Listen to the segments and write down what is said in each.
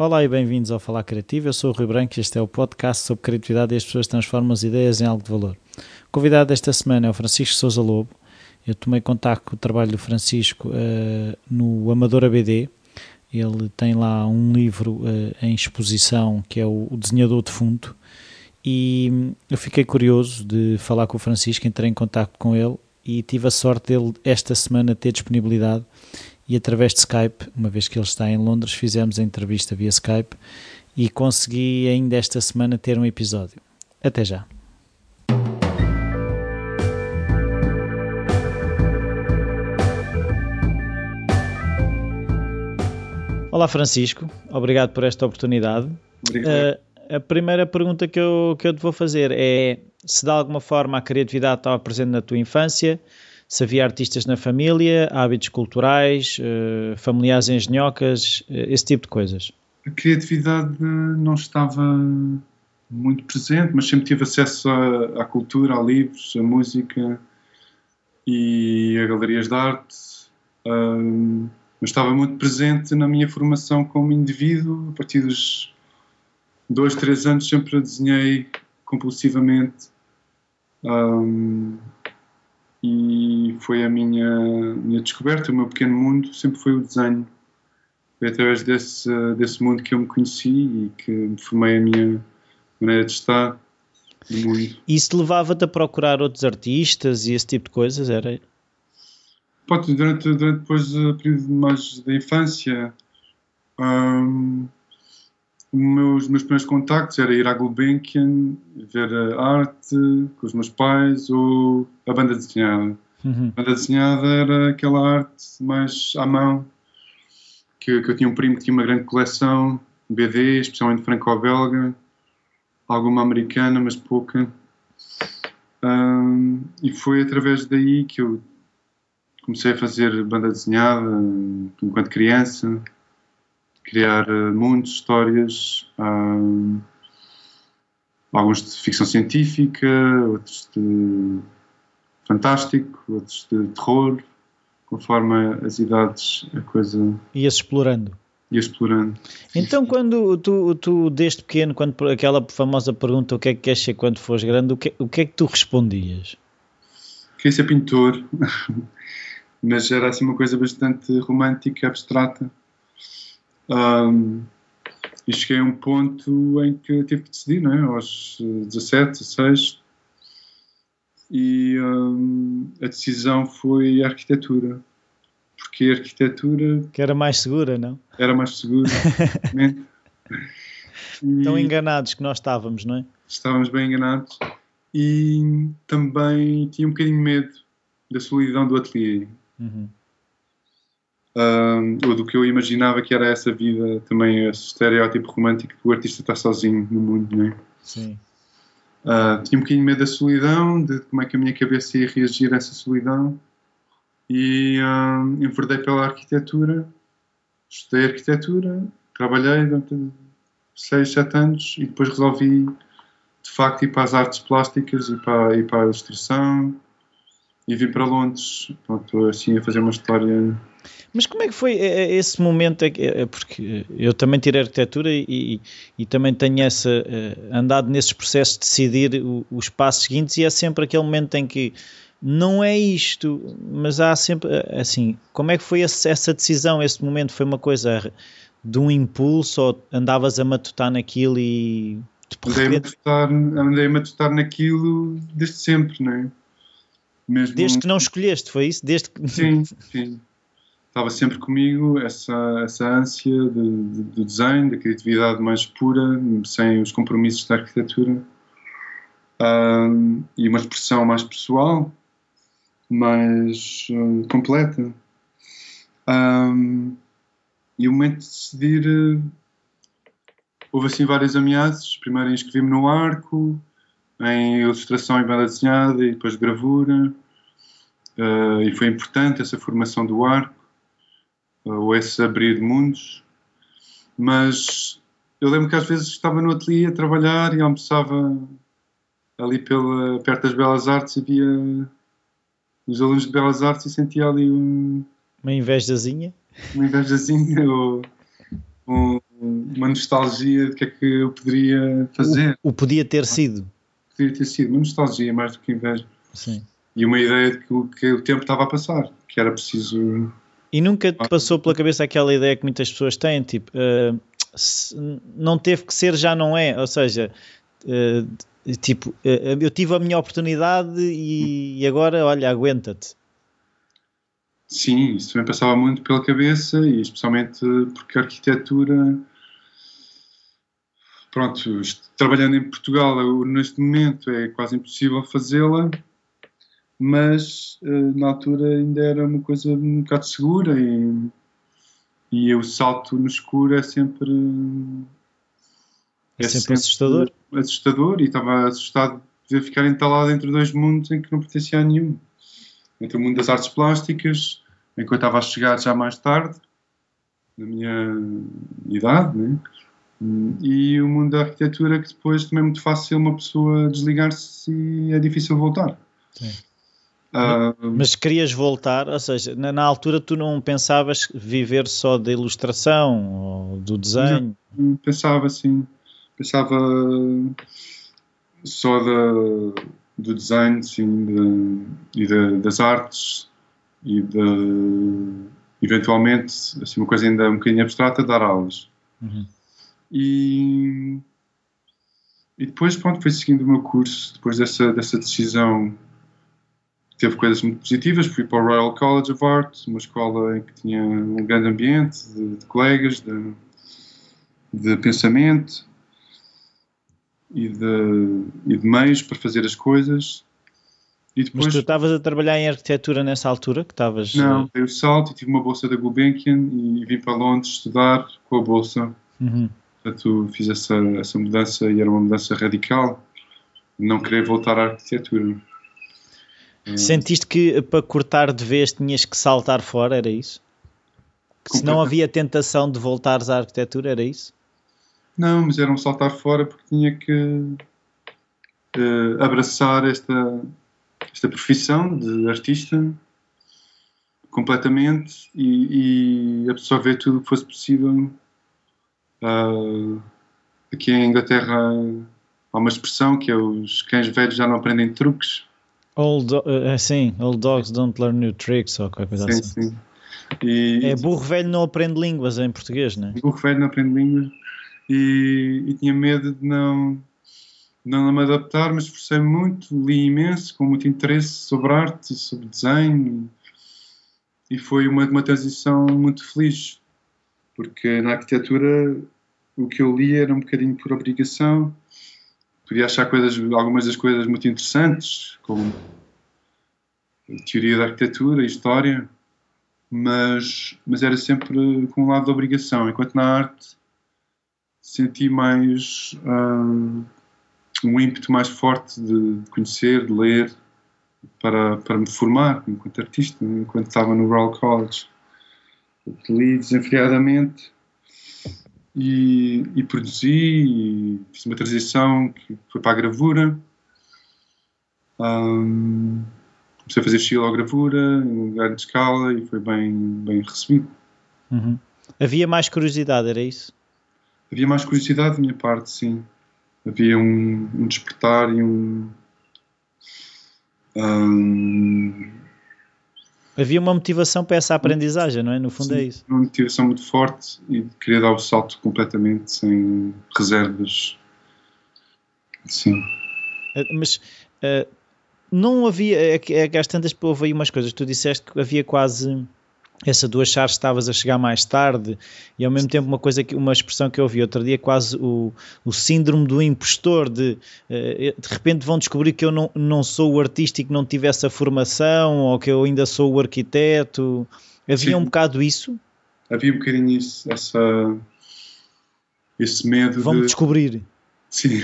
Olá e bem-vindos ao Falar Criativo. Eu sou o Rui Branco e este é o podcast sobre criatividade e as pessoas transformam as ideias em algo de valor. O convidado desta semana é o Francisco Souza Lobo. Eu tomei contato com o trabalho do Francisco uh, no Amador ABD. Ele tem lá um livro uh, em exposição que é o, o Desenhador Defunto. E eu fiquei curioso de falar com o Francisco, entrei em contato com ele e tive a sorte dele esta semana ter disponibilidade e através de Skype, uma vez que ele está em Londres, fizemos a entrevista via Skype e consegui ainda esta semana ter um episódio. Até já. Olá Francisco, obrigado por esta oportunidade. Obrigado. Uh, a primeira pergunta que eu, que eu te vou fazer é se de alguma forma a criatividade estava presente na tua infância, se havia artistas na família, hábitos culturais, uh, familiares engenhocas, uh, esse tipo de coisas? A criatividade não estava muito presente, mas sempre tive acesso à, à cultura, a livros, a música e a galerias de arte. Um, mas estava muito presente na minha formação como indivíduo. A partir dos dois, três anos sempre desenhei compulsivamente. Um, e foi a minha, minha descoberta, o meu pequeno mundo sempre foi o desenho. Foi através desse, desse mundo que eu me conheci e que me formei a minha maneira de estar no mundo. E isso levava-te a procurar outros artistas e esse tipo de coisas? Era? Pode, durante, durante depois o período mais da infância, um, meus, meus primeiros contactos era ir à Gulbenkian, ver a arte com os meus pais ou a banda desenhada. Uhum. A banda desenhada era aquela arte mais à mão, que, que eu tinha um primo que tinha uma grande coleção, BD, especialmente franco-belga, alguma americana, mas pouca. Um, e foi através daí que eu comecei a fazer banda desenhada enquanto criança criar uh, mundos, histórias, um, alguns de ficção científica, outros de fantástico, outros de terror, conforme as idades a coisa ia explorando. Ia explorando. Então, quando tu, tu, desde pequeno, quando aquela famosa pergunta o que é que queres ser quando fores grande, o que, o que é que tu respondias? Queria ser pintor, mas era assim uma coisa bastante romântica, abstrata. Um, e cheguei a um ponto em que tive que decidir, não é? aos 17, 16, e um, a decisão foi a arquitetura. Porque a arquitetura. Que era mais segura, não? Era mais segura. Tão enganados que nós estávamos, não é? Estávamos bem enganados. E também tinha um bocadinho medo da solidão do ateliê. Uhum um, ou do que eu imaginava que era essa vida, também esse estereótipo romântico que o artista está sozinho no mundo, não é? Sim. Uh, tinha um bocadinho medo da solidão, de como é que a minha cabeça ia reagir a essa solidão, e um, enverdei pela arquitetura, estudei arquitetura, trabalhei durante 6, 7 anos e depois resolvi de facto ir para as artes plásticas e para, ir para a ilustração e vim para Londres, pronto, assim a fazer uma história mas como é que foi eh, eh, esse momento? É porque eu também tirei arquitetura e, e também tenho essa, eh, andado nesses processos de decidir os passos seguintes e é sempre aquele momento em que não é isto, mas há sempre assim, como é que foi essa decisão, esse momento? Foi uma coisa de um impulso ou andavas a matutar naquilo e andei-me a matutar, andei a matutar naquilo desde sempre, não é? Mesmo... Desde que não escolheste, foi isso? Desde que... Sim, sim estava sempre comigo essa, essa ânsia de, de, do design, da criatividade mais pura, sem os compromissos da arquitetura, um, e uma expressão mais pessoal, mais uh, completa. Um, e o momento de decidir, uh, houve assim várias ameaças. Primeiro inscrevi-me no arco, em ilustração e banda desenhada, e depois gravura. Uh, e foi importante essa formação do arco ou esse abrir de mundos, mas eu lembro que às vezes estava no ateliê a trabalhar e almoçava ali pela, perto das Belas Artes e via os alunos de Belas Artes e sentia ali um, uma invejazinha uma invejazinha ou um, uma nostalgia de que é que eu poderia fazer. O, o podia ter sido. Poderia ter sido uma nostalgia mais do que inveja. Sim. E uma ideia de que, o- que o tempo estava a passar, que era preciso. E nunca te passou pela cabeça aquela ideia que muitas pessoas têm, tipo, eh, se não teve que ser, já não é. Ou seja, eh, tipo, eh, eu tive a minha oportunidade e, e agora, olha, aguenta-te. Sim, isso também passava muito pela cabeça, e especialmente porque a arquitetura. Pronto, trabalhando em Portugal neste momento é quase impossível fazê-la, mas eh, na altura ainda era uma coisa um bocado segura e, e o salto no escuro é sempre. É sempre assustador. assustador e estava assustado de ficar entalado entre dois mundos em que não pertencia a nenhum. Entre o mundo das artes plásticas, em que eu estava a chegar já mais tarde, na minha idade, né? E o mundo da arquitetura, que depois também é muito fácil uma pessoa desligar-se e é difícil voltar. Sim. Ah, Mas querias voltar, ou seja, na, na altura tu não pensavas viver só da ilustração ou do desenho? pensava assim, pensava só da, do design sim, da- e da- das artes e de, eventualmente assim, uma coisa ainda um bocadinho abstrata dar aulas Uhum. E, e depois pronto, foi seguindo o meu curso depois dessa, dessa decisão teve coisas muito positivas fui para o Royal College of Art uma escola em que tinha um grande ambiente de, de colegas de, de pensamento e de, e de meios para fazer as coisas. E Mas depois, tu estavas a trabalhar em arquitetura nessa altura? Que estavas. não, eh, dei o salto e tive uma bolsa da Gulbenkian e vim para Londres estudar com a bolsa. uhum. Portanto, fiz essa, essa mudança e era uma mudança radical. Não querer voltar à arquitetura. Eh, Sentiste que para cortar de vez tinhas que saltar fora, era isso? Que se não havia tentação de voltares à arquitetura, era isso? Não, mas era um saltar fora porque tinha que eh, abraçar esta, esta profissão de artista completamente e, e absorver tudo o que fosse possível. Ah, aqui em Inglaterra há uma expressão que é os cães velhos já não aprendem truques. Old, eh, sim, old dogs don't learn new tricks ou qualquer coisa Sim, assim. sim. E, É burro velho não aprende línguas em português, não é? O velho não aprende línguas e, e tinha medo de não, não me adaptar, mas esforcei-me muito, li imenso, com muito interesse sobre arte e sobre desenho e foi uma, uma transição muito feliz, porque na arquitetura o que eu li era um bocadinho por obrigação, podia achar coisas, algumas das coisas muito interessantes, como teoria da arquitetura história, mas, mas era sempre com um lado de obrigação, enquanto na arte senti mais ah, um ímpeto mais forte de conhecer, de ler, para, para me formar enquanto artista, enquanto estava no Royal College. Li desenfreadamente e, e produzi, e fiz uma transição que foi para a gravura. Ahm, comecei a fazer estilogravura em grande escala e foi bem, bem recebido. Uhum. Havia mais curiosidade, era isso? Havia mais curiosidade da minha parte, sim. Havia um, um despertar e um. ahm, Havia uma motivação para essa aprendizagem, não é? No fundo é sim, isso. uma motivação muito forte e queria dar o salto completamente, sem reservas. Sim. Eh, Mas eh, não havia, é é que às tantas houve aí umas coisas, tu disseste que havia quase essa duas chaves estavas a chegar mais tarde e ao mesmo tempo uma coisa que uma expressão que eu ouvi outro dia quase o, o síndrome do impostor de eh, de repente vão descobrir que eu não, não sou o artista e que não tive essa formação ou que eu ainda sou o arquiteto havia Sim. um bocado isso Havia um bocadinho isso, essa, esse medo vão-me de. descobrir Sim.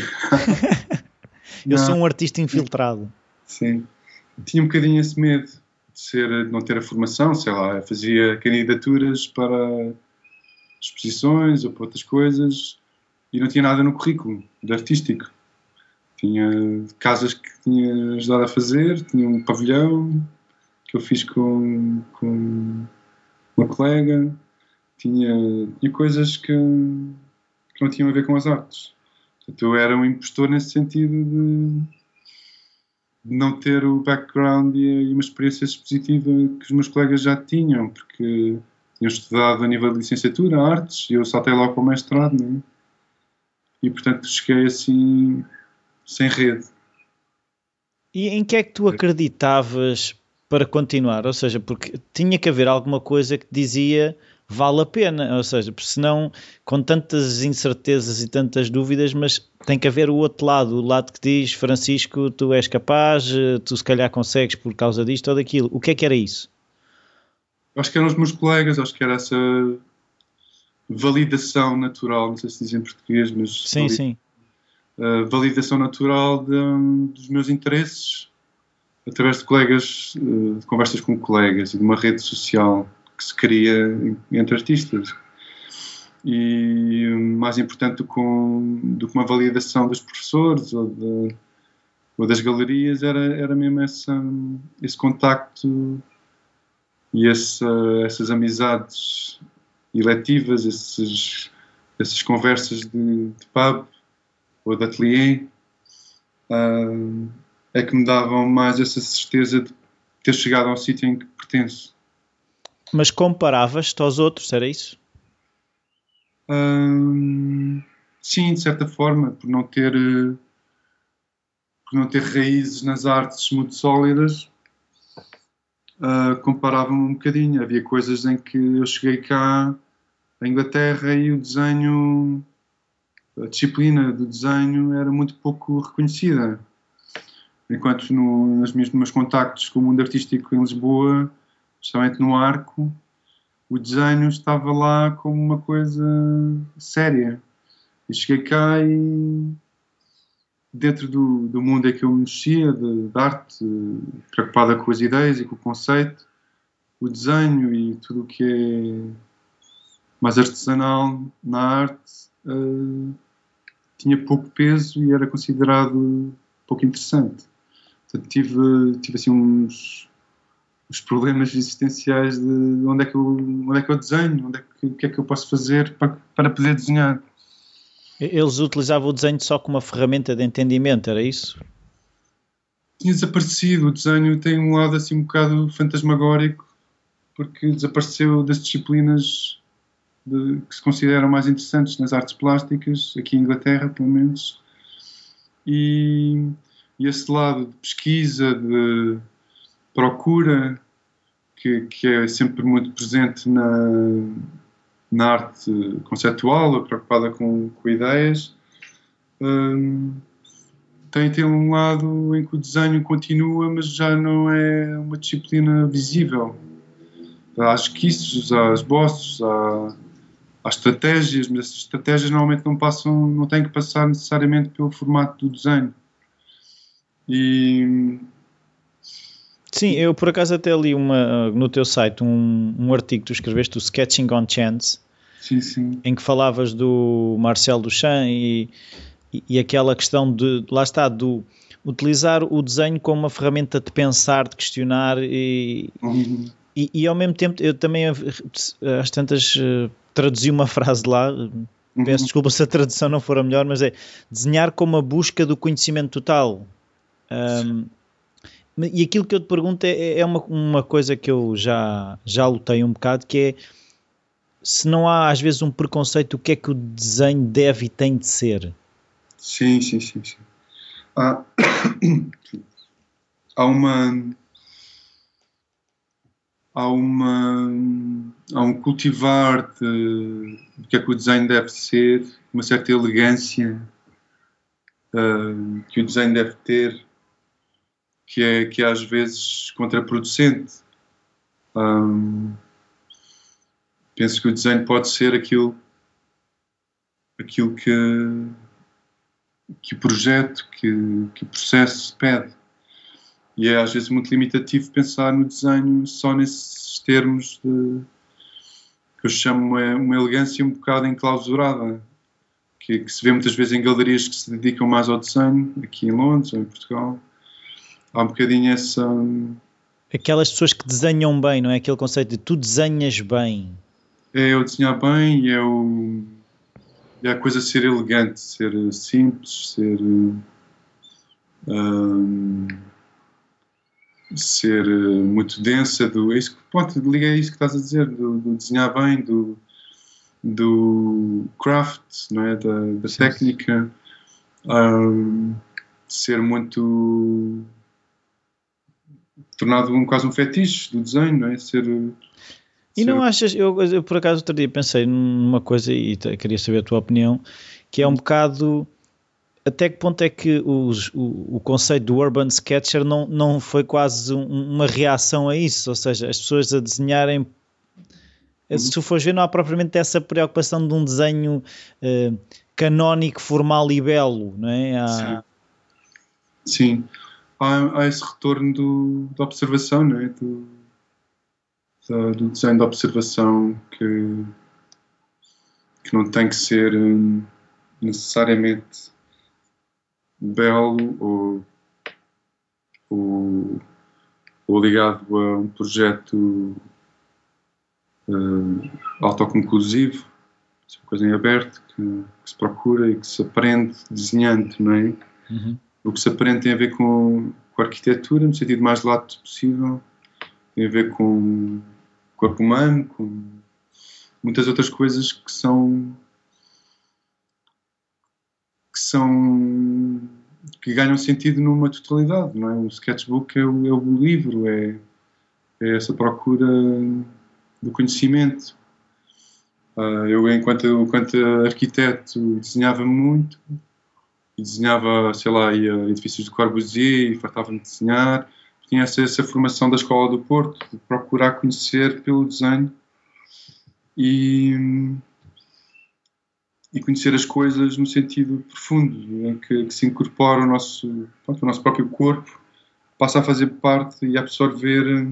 eu Não. sou um artista infiltrado Sim. Tinha um bocadinho esse medo ser, não ter a formação, sei lá, fazia candidaturas para exposições ou para outras coisas e não tinha nada no currículo de artístico. Tinha casas que tinha ajudado a fazer, tinha um pavilhão que eu fiz com, com uma colega, tinha, tinha coisas que, que não tinham a ver com as artes. Portanto, eu era um impostor nesse sentido de não ter o background e, uma experiência expositiva que os meus colegas já tinham, porque tinham estudado a nível de licenciatura, artes, e eu saltei logo para o mestrado, né? e portanto cheguei assim, sem rede. E em que é que tu acreditavas para continuar? Ou seja, porque tinha que haver alguma coisa que dizia vale a pena, ou seja, senão com tantas incertezas e tantas dúvidas, mas tem que haver o outro lado, o lado que diz Francisco, tu és capaz, tu se calhar consegues por causa disto ou daquilo. O que é que era isso? Acho que eram os meus colegas, acho que era essa validação natural, não sei se dizem em português, mas sim, sim. Uh, validação natural de, dos meus interesses através de colegas, uh, de conversas com colegas e de uma rede social que se cria entre artistas. E mais importante do que, um, do que uma validação dos professores ou, de, ou das galerias era, era mesmo essa, esse contacto e essa, essas amizades eletivas, esses, essas conversas de, de pub ou de ateliê, uh, é que me davam mais essa certeza de ter chegado ao sítio em que pertenço. Mas comparavas-te aos outros, era isso? Hum, sim, de certa forma, por não ter por não ter raízes nas artes muito sólidas, uh, comparava-me um bocadinho. Havia coisas em que eu cheguei cá à Inglaterra e o desenho, a disciplina do desenho era muito pouco reconhecida. Enquanto no, nos meus contactos com o mundo artístico em Lisboa, especialmente no arco, o desenho estava lá como uma coisa séria. E cheguei cá e dentro do, do mundo em que eu mexia, de, de arte, preocupada com as ideias e com o conceito, o desenho e tudo o que é mais artesanal na arte uh, tinha pouco peso e era considerado pouco interessante. Portanto, tive, tive assim uns os problemas existenciais de onde é que eu, onde é que eu desenho, onde é que, o que é que eu posso fazer para, para poder desenhar. Eles utilizavam o desenho só como uma ferramenta de entendimento, era isso? Tinha desaparecido. O desenho tem um lado assim um bocado fantasmagórico, porque desapareceu das disciplinas de, que se consideram mais interessantes nas artes plásticas, aqui em Inglaterra, pelo menos. E, e esse lado de pesquisa, de procura que, que é sempre muito presente na, na arte conceptual, preocupada com, com ideias, um, tem, tem um lado em que o desenho continua, mas já não é uma disciplina visível. Há esquiços, há esboços, há, há estratégias, mas essas estratégias normalmente não passam, não têm que passar necessariamente pelo formato do desenho. E Sim, eu por acaso até li uma, no teu site um, um artigo que tu escreveste, o Sketching on Chance, sim, sim. em que falavas do Marcel Duchamp e, e, e, aquela questão de, lá está, do utilizar o desenho como uma ferramenta de pensar, de questionar e, uhum. e, e, ao mesmo tempo eu também às tantas traduzi uma frase lá, uhum. peço desculpa se a tradução não for a melhor, mas é desenhar como a busca do conhecimento total. Um, e aquilo que eu te pergunto é, é uma, uma coisa que eu já, já lutei um bocado, que é se não há às vezes um preconceito, o que é que o desenho deve e tem de ser? Sim, sim, sim. sim. Há, há uma há uma há um cultivar de, de que é que o desenho deve ser, uma certa elegância uh, que o desenho deve ter que é, que é às vezes contraproducente. Um, penso que o desenho pode ser aquilo, aquilo que, que o projeto, que, que o processo pede. E é às vezes muito limitativo pensar no desenho só nesses termos de, que eu chamo uma, uma elegância um bocado enclausurada, que, que se vê muitas vezes em galerias que se dedicam mais ao desenho, aqui em Londres ou em Portugal há um bocadinho essa. Aquelas pessoas que desenham bem, não é? Aquele conceito de tu desenhas bem. É eu desenhar bem e eu, e a coisa ser elegante, ser simples, ser. Um, ser muito densa do é isso, pronto, liga a isso que estás a dizer do, do desenhar bem do, do craft não é da, da técnica um, ser muito tornado um, quase um fetiche do desenho não é ser e não achas, eu, eu, por acaso outro dia pensei numa coisa e queria saber a tua opinião, que é um bocado até que ponto é que os, o, o, conceito do urban sketcher não, não foi quase um, uma reação a isso? Ou seja, as pessoas a desenharem. Uhum. Se tu fores ver, não há propriamente essa preocupação de um desenho uh, canónico, formal e belo, não é? Há... Sim. Sim. Há, há, esse retorno do, da observação, não é? Do, da, do desenho da observação que, que não tem que ser um, necessariamente belo ou, ou, ou ligado a um projeto uh, autoconclusivo, uma coisa em aberto que, que, se procura e que se aprende desenhando, não é? Uhum. O que se aprende tem a ver com, com a arquitetura, no sentido mais lato possível, tem a ver com o corpo humano, com muitas outras coisas que são que são que ganham sentido numa totalidade, não é? O sketchbook é o, é o livro, é, é, essa procura do conhecimento. Uh, eu, enquanto, enquanto arquiteto, desenhava muito, e desenhava, sei lá, ia edifícios de Corbusier e fartava-me de desenhar. Tinha essa, essa formação da Escola do Porto, de procurar conhecer pelo desenho. E, e conhecer as coisas no sentido profundo, em que, que se incorpora o nosso, pronto, o nosso próprio corpo, passa a fazer parte e absorver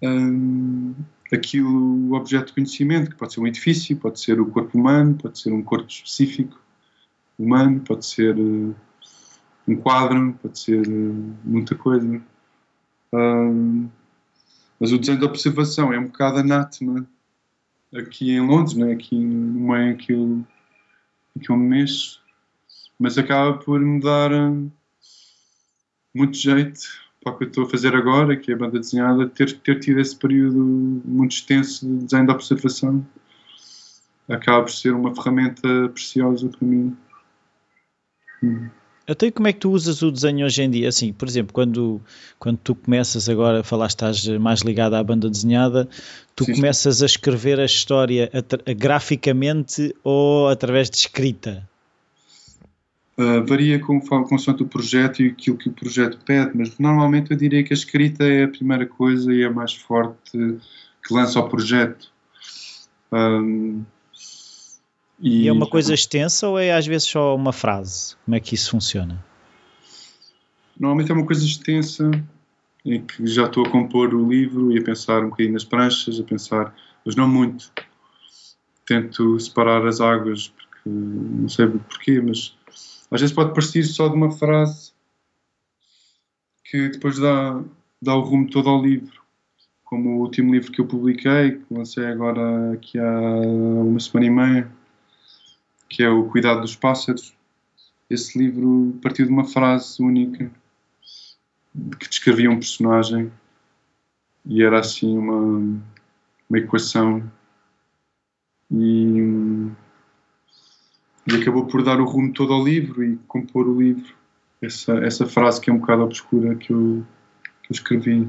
um, aquilo, o objeto de conhecimento, que pode ser um edifício, pode ser o corpo humano, pode ser um corpo específico humano, pode ser uh, um quadro, pode ser uh, muita coisa. Um, mas o desenho da observação é um bocado anátema aqui em Londres, né? aqui no meio que eu, que eu me mexo, mas acaba por me dar um, muito jeito para o que eu estou a fazer agora, que é a banda desenhada, ter, ter tido esse período muito extenso de desenho de observação acaba por ser uma ferramenta preciosa para mim. Hum. Até como é que tu usas o desenho hoje em dia? Assim, por exemplo, quando, quando tu começas agora a falar, estás mais ligado à banda desenhada, tu sim, começas a escrever a história a, a, graficamente ou através de escrita? Uh, varia com, consoante o projeto e aquilo que o projeto pede, mas normalmente eu diria que a escrita é a primeira coisa e é a mais forte que lança o projeto. Um, e, e é uma coisa extensa ou é às vezes só uma frase? Como é que isso funciona? Normalmente é uma coisa extensa em que já estou a compor o livro e a pensar um bocadinho nas pranchas, a pensar, mas não muito. Tento separar as águas, porque não sei porquê, mas às vezes pode parecer só de uma frase que depois dá, dá o rumo todo ao livro. Como o último livro que eu publiquei, que lancei agora aqui há uma semana e meia, que é O Cuidado dos Pássaros. Esse livro partiu de uma frase única que descrevia um personagem e era assim uma, uma equação e, e acabou por dar o rumo todo ao livro e compor o livro. Essa, essa frase que é um bocado obscura que eu, que eu escrevi.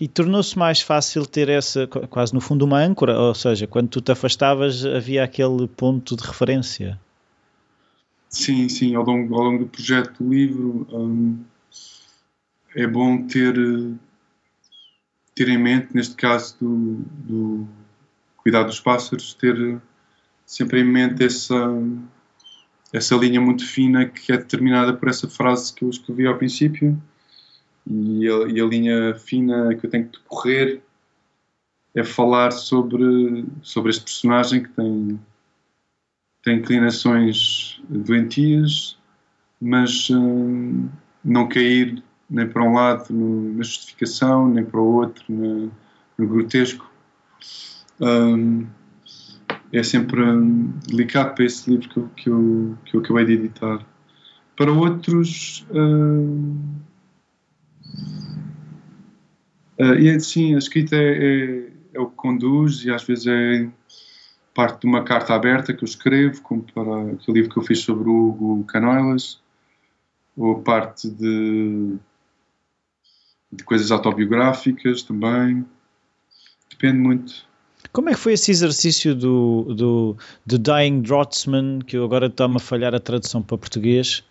E tornou-se mais fácil ter essa, quase no fundo, uma âncora, ou seja, quando tu te afastavas havia aquele ponto de referência. Sim, sim, ao longo, ao longo do projeto do livro hum, é bom ter, ter em mente, neste caso do, do cuidado dos pássaros, ter sempre em mente essa, essa linha muito fina que é determinada por essa frase que eu escrevi ao princípio e a, e a linha fina que eu tenho que correr é falar sobre, sobre este personagem que tem, tem inclinações doentias, mas hum, não cair nem para um lado no, na justificação, nem para o outro no grotesco. Hum, é sempre um, delicado para esse livro que eu, que, eu, que eu acabei de editar. Para outros, uh, uh, e sim, a escrita é, é, é, o que conduz e às vezes é parte de uma carta aberta que eu escrevo, como para aquele livro que eu fiz sobre o Hugo Canoilas, ou parte de, de coisas autobiográficas também. Depende muito. Como é que foi esse exercício do, do, do Dying Drotsman, que eu agora está-me a falhar a tradução para português?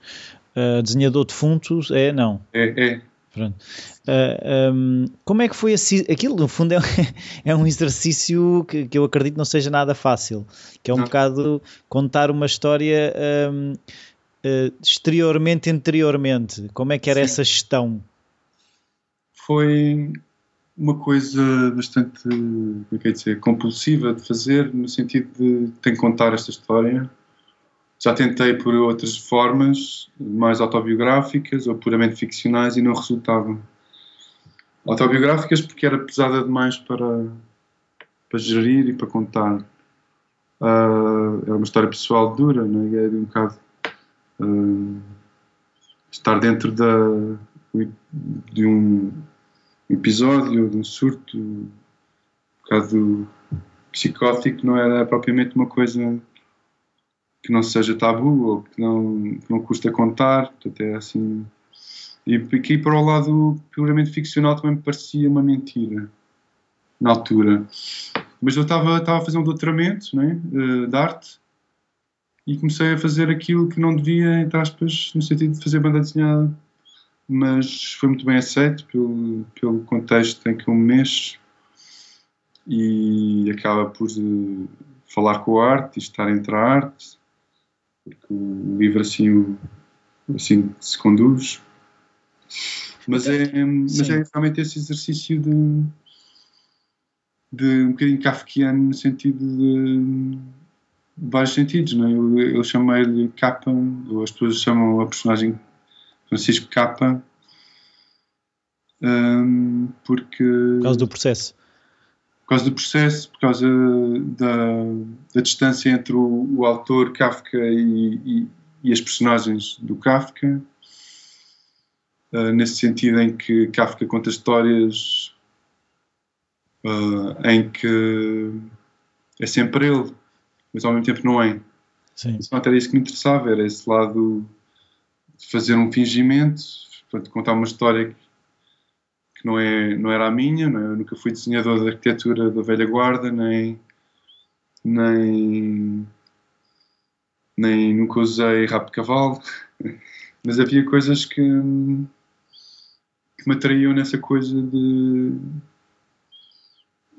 Uh, desenhador defuntos? É, não? É, é. Pronto. Uh, ah, um, como é que foi esse, aquilo? No fundo é, é um exercício que, que, eu acredito não seja nada fácil, que é um não. bocado contar uma história um, uh, ah, exteriormente, interiormente. Como é que era Sim. essa gestão? Foi uma coisa bastante, como é que é dizer, compulsiva de fazer, no sentido de ter que contar esta história. Já tentei por outras formas, mais autobiográficas ou puramente ficcionais, e não resultavam. Autobiográficas porque era pesada demais para, para gerir e para contar. Uh, é uma história pessoal dura, né? é de um bocado uh, estar dentro da, de um episódio, de um surto um bocado psicótico, não era propriamente uma coisa que não seja tabu ou que não, que não custa contar, portanto é assim. E aqui para o lado puramente ficcional também me parecia uma mentira na altura. Mas eu estava, a fazer um doutoramento né, de arte e comecei a fazer aquilo que não devia, entre aspas, no sentido de fazer banda desenhada mas foi muito bem aceito pelo, pelo contexto em que eu me mexo e acaba por uh, falar com a arte e estar entre a arte, porque o livro assim, assim se conduz. Mas é, mas é realmente esse exercício de, de um bocadinho kafkiano no sentido de vários sentidos, não é? Eu, eu chamei-lhe capa, ou as pessoas chamam a personagem Francisco Capa, um, porque. Por causa do processo. Por causa do processo, por causa da, da distância entre o, o autor Kafka e, e, e, as personagens do Kafka. Uh, nesse sentido em que Kafka conta histórias uh, em que é sempre ele, mas ao mesmo tempo não é. Sim. Não era isso que me interessava, era esse lado fazer um fingimento, portanto, contar uma história que não, é, não era a minha, não é? eu nunca fui desenhador de arquitetura da velha guarda, nem, nem, nem nunca usei rabo de cavalo, mas havia coisas que, que me atraíam nessa coisa de,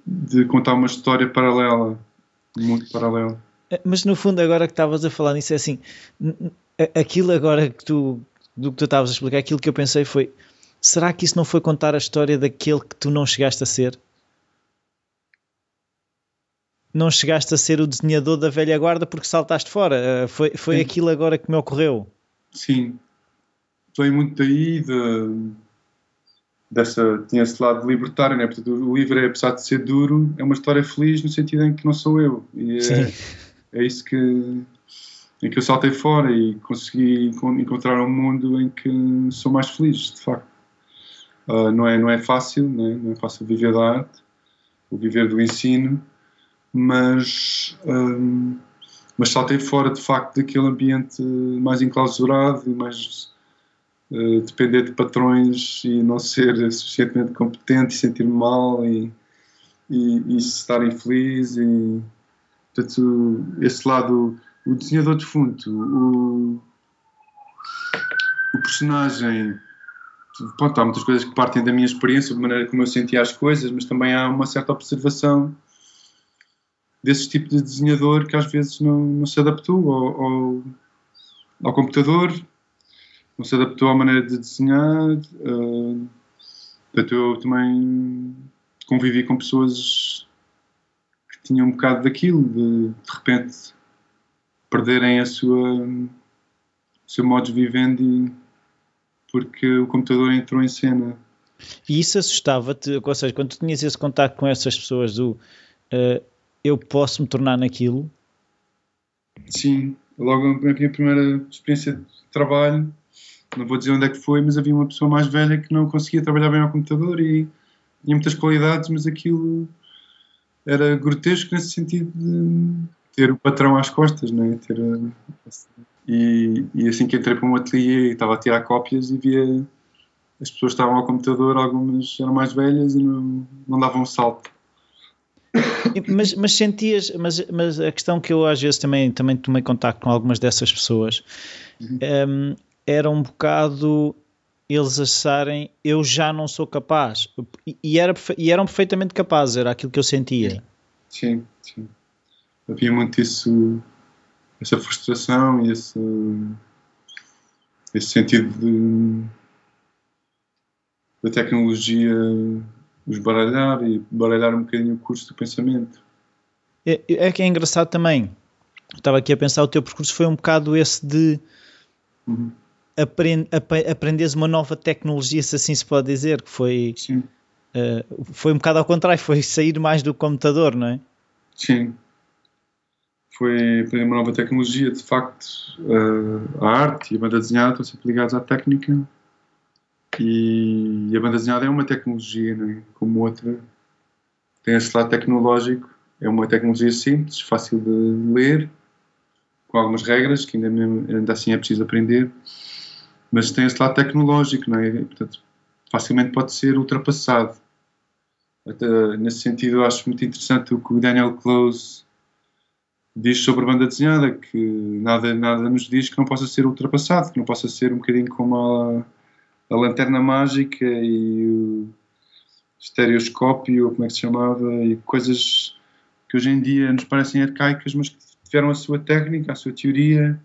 de contar uma história paralela, muito paralela. É, mas no fundo, agora que estavas a falar nisso, é assim: aquilo agora que tu, do que tu estavas a explicar, aquilo que eu pensei foi: será que isso não foi contar a história daquele que tu não chegaste a ser? Não chegaste a ser o desenhador da velha guarda porque saltaste fora. Eh, foi, foi aquilo agora que me ocorreu. Sim. Foi muito daí de, dessa, tinha esse lado libertário, né? Portanto, o livro, é, apesar de ser duro, é uma história feliz no sentido em que não sou eu. E é, é isso que, em que eu saltei fora e consegui encontrar um mundo em que sou mais feliz, de facto. Uh, não, é, não é fácil, não é, não é fácil viver da arte, ou viver do ensino, mas, um, mas saltei fora, de facto, daquele ambiente mais enclausurado e mais uh, depender de patrões e não ser suficientemente competente e sentir-me mal e, e, e estar infeliz e, portanto, esse lado o desenhador de fundo, o, o personagem. Pronto, há muitas coisas que partem da minha experiência, da maneira como eu sentia as coisas, mas também há uma certa observação desse tipo de desenhador que às vezes não, não se adaptou ao, ao, ao, computador, não se adaptou à maneira de desenhar. Uh, portanto, eu também convivi com pessoas que tinham um bocado daquilo, de, de repente perderem a sua o seu modo de vivendi porque o computador entrou em cena. E isso assustava-te, ou seja, quando tu tinhas esse contato com essas pessoas do uh, eu posso me tornar naquilo? Sim, logo na minha primeira experiência de trabalho, não vou dizer onde é que foi, mas havia uma pessoa mais velha que não conseguia trabalhar bem ao computador e tinha muitas qualidades, mas aquilo era grotesco nesse sentido de ter o patrão às costas, não é? Ter, e, e assim que entrei para um ateliê e estava a tirar cópias e via as pessoas estavam ao computador, algumas eram mais velhas e não, não davam um salto. Mas, mas sentias, mas, mas a questão que eu às vezes também, também tomei contato com algumas dessas pessoas uhum. um, era um bocado eles acharem eu já não sou capaz e, era, e eram perfeitamente capazes, era aquilo que eu sentia. Sim, sim. Havia muito isso, essa frustração e esse, esse sentido de da tecnologia os baralhar e baralhar um bocadinho o curso do pensamento. É, é que é engraçado também. Estava aqui a pensar, o teu percurso foi um bocado esse de uhum. aprend, ap, aprenderes uma nova tecnologia, se assim se pode dizer, que foi, uh, foi um bocado ao contrário, foi sair mais do computador, não é? Sim. Foi aprender uma nova tecnologia, de facto, uh, a arte e a banda desenhada estão sempre ligados à técnica e a banda desenhada é uma tecnologia, é? como outra. Tem esse lado tecnológico, é uma tecnologia simples, fácil de ler, com algumas regras que ainda, ainda assim é preciso aprender, mas tem esse lado tecnológico, não é? Portanto, facilmente pode ser ultrapassado. Até, nesse sentido, acho muito interessante o que o Daniel Close diz sobre banda desenhada, que nada, nada nos diz que não possa ser ultrapassado, que não possa ser um bocadinho como a a lanterna mágica e o estereoscópio, como é que se chamava, e coisas que hoje em dia nos parecem arcaicas, mas que tiveram a sua técnica, a sua teoria,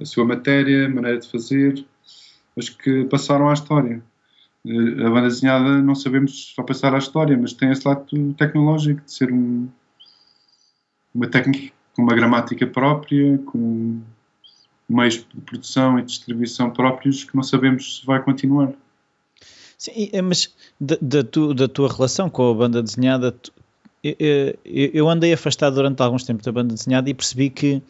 a sua matéria, maneira de fazer, mas que passaram à história. A banda desenhada não sabemos só passar à história, mas tem esse lado tecnológico de ser um, uma técnica com uma gramática própria, com meios de produção e distribuição próprios que não sabemos se vai continuar. Sim, mas da, da, tu, da tua relação com a banda desenhada, tu, eu, eu, andei afastado durante alguns tempos da banda desenhada e percebi que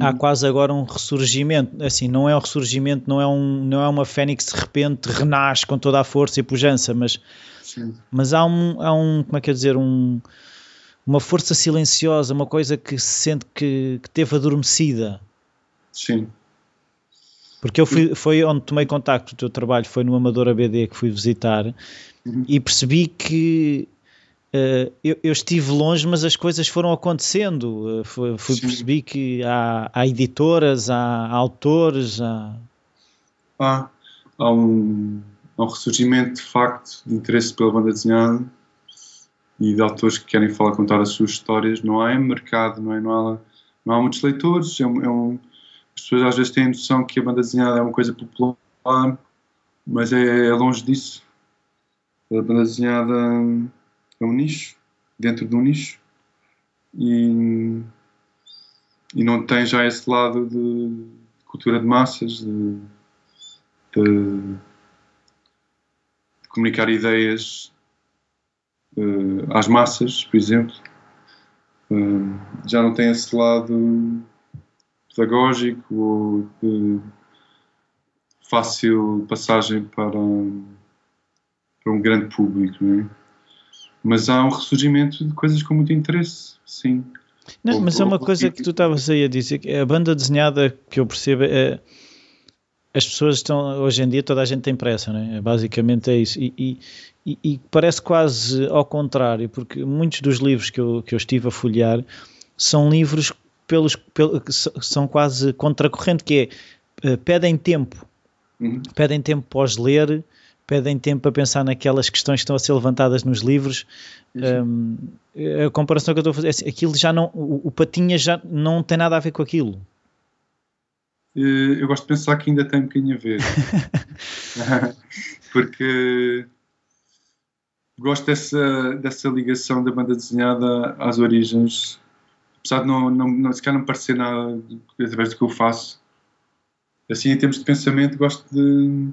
há uhum. quase agora um ressurgimento. Assim, não é um ressurgimento, não é, um, não é uma fênix de repente renasce com toda a força e pujança, mas, mas há um, há um, como é que é dizer, um, uma força silenciosa, uma coisa que se sente que, que teve adormecida. Sim. Porque eu fui, foi onde tomei contacto, o teu trabalho foi no Amador ABD que fui visitar uhum. e percebi que uh, eu, eu, estive longe, mas as coisas foram acontecendo. Uh, fui, fui percebi que há, há editoras, há, há autores, há... há, há um, há um ressurgimento de facto de interesse pela banda desenhada e de autores que querem falar, contar as suas histórias. Não há mercado, não, é? não, há, não há muitos leitores, é um, é um as pessoas às vezes têm a noção que a banda desenhada é uma coisa popular, mas é, é longe disso. A banda desenhada é um nicho, dentro de um nicho, e, e não tem já esse lado de cultura de massas, de, de, de comunicar ideias uh, às massas, por exemplo. Uh, já não tem esse lado pedagógico ou de fácil passagem para, para um grande público, não é? Mas há um ressurgimento de coisas com muito interesse, sim. Não, mas é uma coisa que tu estavas aí a dizer, que a banda desenhada que eu percebo é as pessoas estão, hoje em dia toda a gente tem pressa, não é? Basicamente é isso. E, e, e, parece quase ao contrário, porque muitos dos livros que eu, que eu estive a folhear são livros pelos, pelos são quase contracorrente, que é uh, pedem tempo, uhum. pedem tempo os ler, pedem tempo para pensar naquelas questões que estão a ser levantadas nos livros. Um, a comparação que eu estou a fazer, é assim, aquilo já não, o, o Patinha já não tem nada a ver com aquilo. Eh, eu gosto de pensar que ainda tem um bocadinho a ver. Porque gosto dessa, dessa ligação da banda desenhada às origens apesar de não, não, não, se calhar não parecer nada através do que eu faço, assim, em termos de pensamento, gosto de.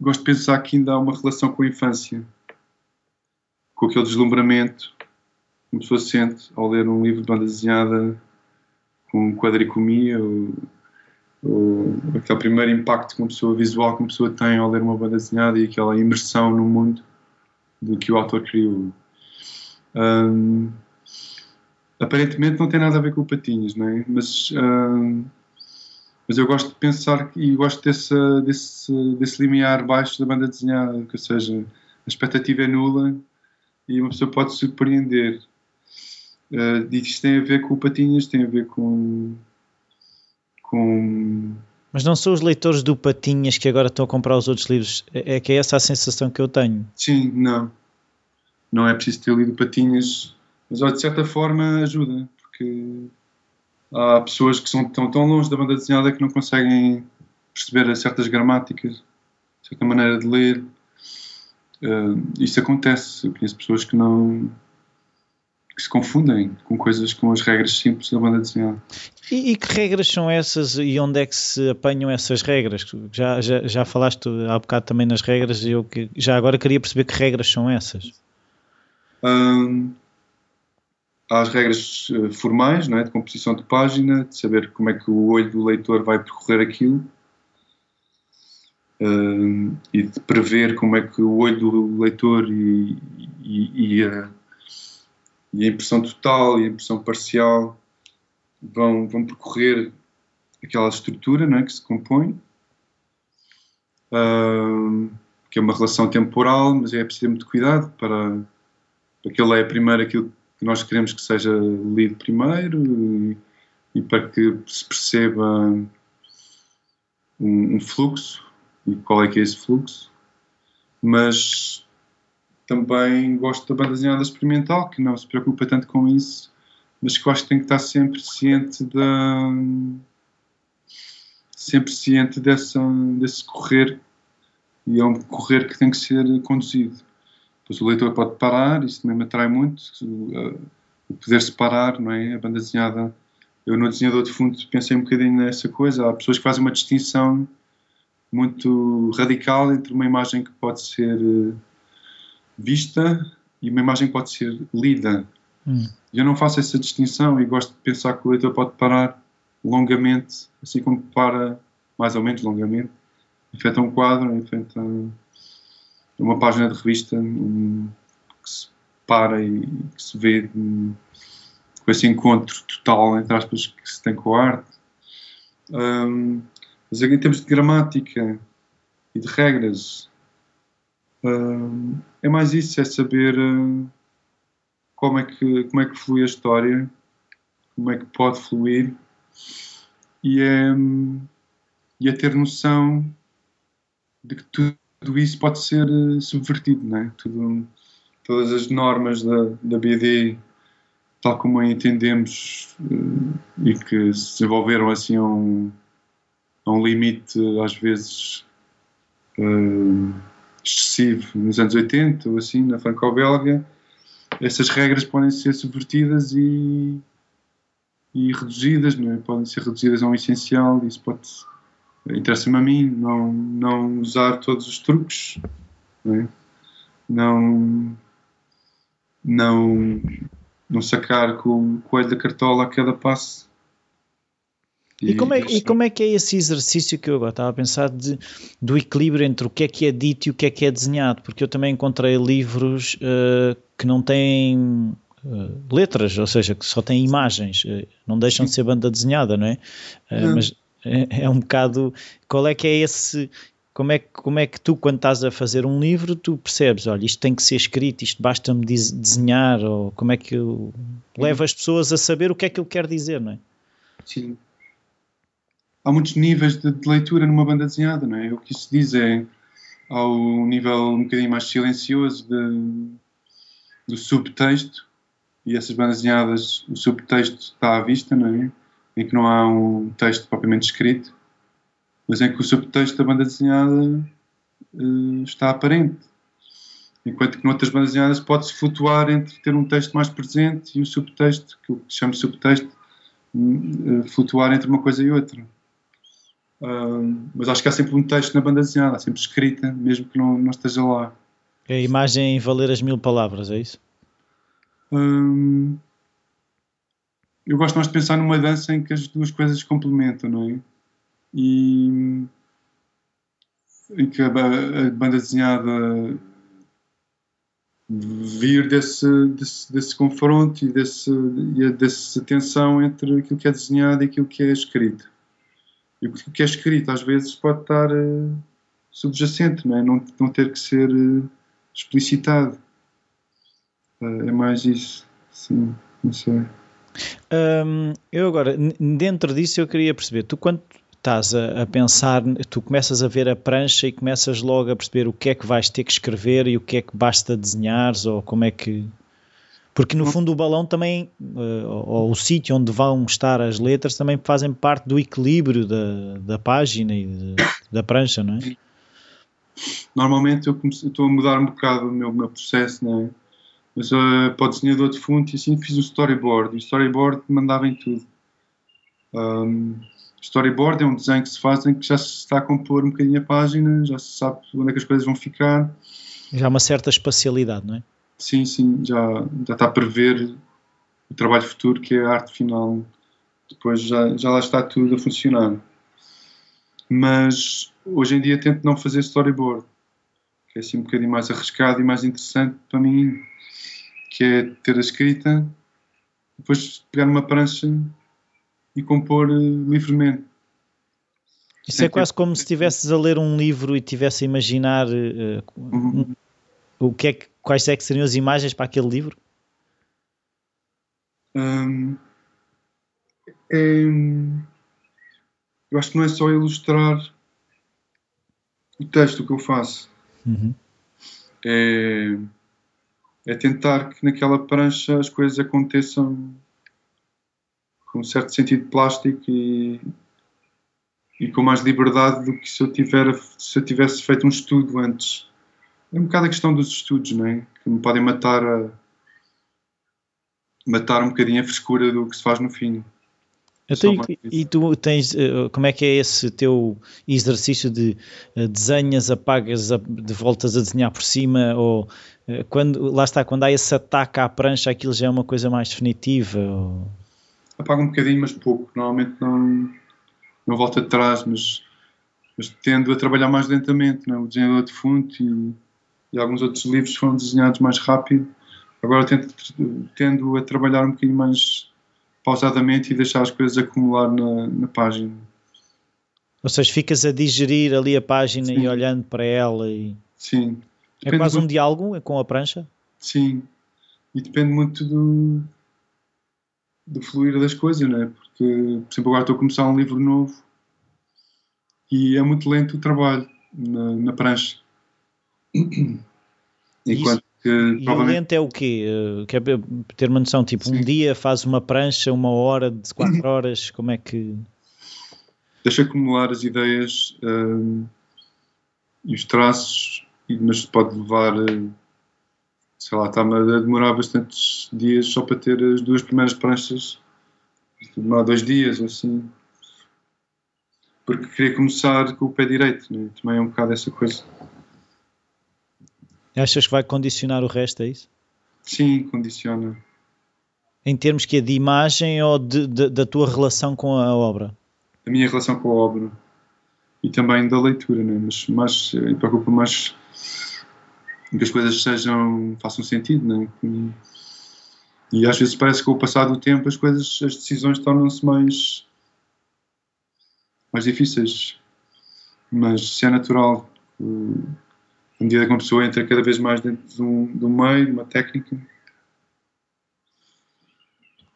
Gosto de pensar que ainda há uma relação com a infância. com aquele deslumbramento que uma pessoa sente ao ler um livro de banda desenhada com quadricomia ou, aquele primeiro impacto que uma pessoa visual que uma pessoa tem ao ler uma banda desenhada e aquela imersão no mundo do que o autor criou. Um, aparentemente não tem nada a ver com o Patinhas, não é? Mas, um, mas eu gosto de pensar e gosto desse, desse, desse limiar baixo da banda desenhada, que, ou seja, a expectativa é nula e uma pessoa pode surpreender. Uh, e isto tem a ver com o Patinhas, tem a ver com. com mas não são os leitores do Patinhas que agora estão a comprar os outros livros. É, é que é essa a sensação que eu tenho. Sim, não. Não é preciso ter lido Patinhas, mas de certa forma ajuda, porque há pessoas que são tão, tão longe da banda desenhada que não conseguem perceber certas gramáticas, certa maneira de ler. Uh, isso acontece. Eu conheço pessoas que não que se confundem com coisas com as regras simples da banda desenhada. E, e, que regras são essas e onde é que se apanham essas regras? Já, já, já falaste há bocado também nas regras e eu que, já agora queria perceber que regras são essas. Hum, há as regras eh, formais, não é? de composição de página, de saber como é que o olho do leitor vai percorrer aquilo. Hum, e de prever como é que o olho do leitor e, e, e a e a impressão total e a impressão parcial vão, vão percorrer aquela estrutura não é, que se compõe, uh, que é uma relação temporal, mas é preciso muito cuidado para, para que ele leia primeiro aquilo que nós queremos que seja lido primeiro e, e para que se perceba um, um, fluxo e qual é que é esse fluxo. Mas também gosto da banda desenhada experimental, que não se preocupa tanto com isso, mas que eu acho que tem que estar sempre ciente da. sempre ciente dessa, desse correr, e é um correr que tem que ser conduzido. Pois o leitor pode parar, isso também me atrai muito, o poder separar, não é? A banda desenhada. Eu, no desenhador de fundo, pensei um bocadinho nessa coisa. Há pessoas que fazem uma distinção muito radical entre uma imagem que pode ser vista e uma imagem pode ser lida. Hum. Eu não faço essa distinção e gosto de pensar que o leitor pode parar longamente, assim como para mais ou menos longamente, em frente a um quadro, em frente a uma página de revista um, que se para e que se vê um, com esse encontro total, entre aspas, que se tem com a arte. Um, mas em termos de gramática e de regras, Uh, é mais isso, é saber uh, como, é que, como é que flui a história, como é que pode fluir e é, e é ter noção de que tudo, isso pode ser uh, subvertido, não é? Tudo, todas as normas da, da BD, tal como a entendemos e que se desenvolveram assim a um, a um limite, às vezes. Excessivo nos anos 80 ou assim, na franco-belga, essas regras podem ser subvertidas e, e reduzidas, não é? podem ser reduzidas a um essencial. Isso pode. Interessa-me a mim não, não usar todos os truques, não, é? não, não, não sacar com o coelho da cartola a cada passo e, como é, e como é que é esse exercício que eu agora estava a pensar de, do equilíbrio entre o que é que é dito e o que é que é desenhado? Porque eu também encontrei livros uh, que não têm uh, letras, ou seja, que só têm imagens, uh, não deixam de ser banda desenhada, não é? Não. Mas é, é, um bocado. Qual é que é esse. Como é, como é que tu, quando estás a fazer um livro, tu percebes, olha, isto tem que ser escrito, isto basta-me desenhar, ou como é que eu levo as pessoas a saber o que é que eu quero dizer, não é? Sim há muitos níveis de, de, leitura numa banda desenhada, não é? O que isso diz é ao nível um bocadinho mais silencioso de, do subtexto, e essas bandas desenhadas, o subtexto está à vista, não é? Em que não há um texto propriamente escrito, mas em que o subtexto da banda desenhada uh, está aparente. Enquanto que noutras bandas desenhadas pode-se flutuar entre ter um texto mais presente e o subtexto, que eu chamo de subtexto, uh, flutuar entre uma coisa e outra mas acho que há sempre um texto na banda desenhada, há sempre escrita, mesmo que não, não esteja lá. A imagem valer as mil palavras, é isso? Eu gosto mais de pensar numa dança em que as duas coisas complementam, não é? E em que a, a banda desenhada vir desse, desse, desse confronto e, desse, e dessa tensão entre aquilo que é desenhado e aquilo que é escrito. E o que é escrito às vezes pode estar uh, subjacente, não, é? não, não ter que ser uh, explicitado. Uh, é mais isso, sim, não sei. Eu agora, dentro disso, eu queria perceber, tu quando estás a, a, pensar, tu começas a ver a prancha e começas logo a perceber o que é que vais ter que escrever e o que é que basta desenhares ou como é que. Porque no fundo o balão também, uh, ou o sítio onde vão estar as letras, também fazem parte do equilíbrio da, da página e de, da prancha, não é? Normalmente eu estou a mudar um bocado o meu, meu processo, não é? Mas uh, para o desenhador de fundo, e assim fiz um storyboard. E o storyboard mandava em tudo. Um, storyboard é um desenho que se faz em que já se está a compor um bocadinho a página, já se sabe onde é que as coisas vão ficar. Já há uma certa espacialidade, não é? Sim, sim, já, já está a prever o trabalho futuro que é a arte final. Depois já, já lá está tudo a funcionar. Mas hoje em dia tento não fazer storyboard, que é assim um bocadinho mais arriscado e mais interessante para mim, que é ter a escrita, depois pegar uma prancha e compor uh, livremente. Isso é quase como se estivesses a ler um livro e estivesse a imaginar uh, uhum. O que é que, quais é que seriam as imagens para aquele livro? Um, é, eu acho que não é só ilustrar o texto que eu faço. Uhum. É, é tentar que naquela prancha as coisas aconteçam com um certo sentido plástico e, e com mais liberdade do que se eu, tiver, se eu tivesse feito um estudo antes. É um bocado a questão dos estudos, não é? Que me podem matar a, matar um bocadinho a frescura do que se faz no fim. Então, e, e, tu tens, eh, como é que é esse teu exercício de uh, desenhas, apagas, de voltas a desenhar por cima, ou uh, quando, lá está, quando há esse ataque à prancha, aquilo já é uma coisa mais definitiva? Ou apago um bocadinho, mas pouco. Normalmente não, não volto atrás, mas, mas tendo a trabalhar mais lentamente. Não? É? O desenhador de fundo e, e, alguns outros livros foram desenhados mais rápido. Agora tento, tendo a trabalhar um bocadinho mais pausadamente e deixar as coisas acumular na, na página. Ou seja, ficas a digerir ali a página Sim. e olhando para ela e... Sim. É depende é quase um diálogo com a prancha? Sim. E depende muito do, do fluir das coisas, não é? Porque, por exemplo, agora estou a começar um livro novo e é muito lento o trabalho na, na prancha. Enquanto Isso, que, e provavelmente... lento é o quê? Uh, quer ter uma noção, tipo, Sim. um dia faz uma prancha, uma hora, de quatro horas, como é que... Deixa acumular as ideias uh, e os traços, mas pode levar... Uh, sei lá, está-me a demorar bastantes dias só para ter as duas primeiras pranchas. Demorar dois dias, assim. Porque queria começar com o pé direito, né? também é um bocado essa coisa. Achas que vai condicionar o resto, é isso? Sim, condiciona. Em termos que é de imagem ou de, de, da tua relação com a obra? A minha relação com a obra. E também da leitura, né? mas mais, me preocupa mais que as coisas sejam, façam sentido, né? E às vezes parece que com o passar do tempo as coisas, as decisões tornam-se mais, mais difíceis. Mas se é natural, à medida que uma pessoa entra cada vez mais dentro de um, de um meio, de uma técnica,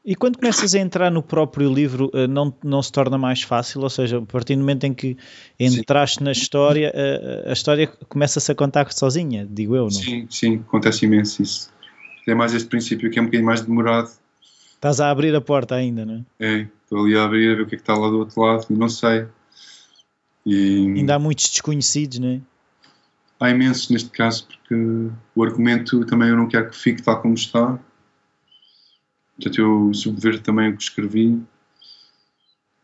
e quando começas a entrar no próprio livro, eh, não, não se torna mais fácil? Ou seja, a partir do momento em que entraste sim. na história, a, eh, a história começa-se a contar sozinha, digo eu, não? Sim, sim, acontece imenso isso. É mais este princípio que é um bocadinho mais demorado. Estás a abrir a porta ainda, não é? É, estou ali a abrir, a ver o que é que está lá do outro lado, não sei. E... Ainda há muitos desconhecidos, não é? Há imensos neste caso, porque o argumento também eu não quero que fique tal como está Portanto, eu subverto também o que escrevi.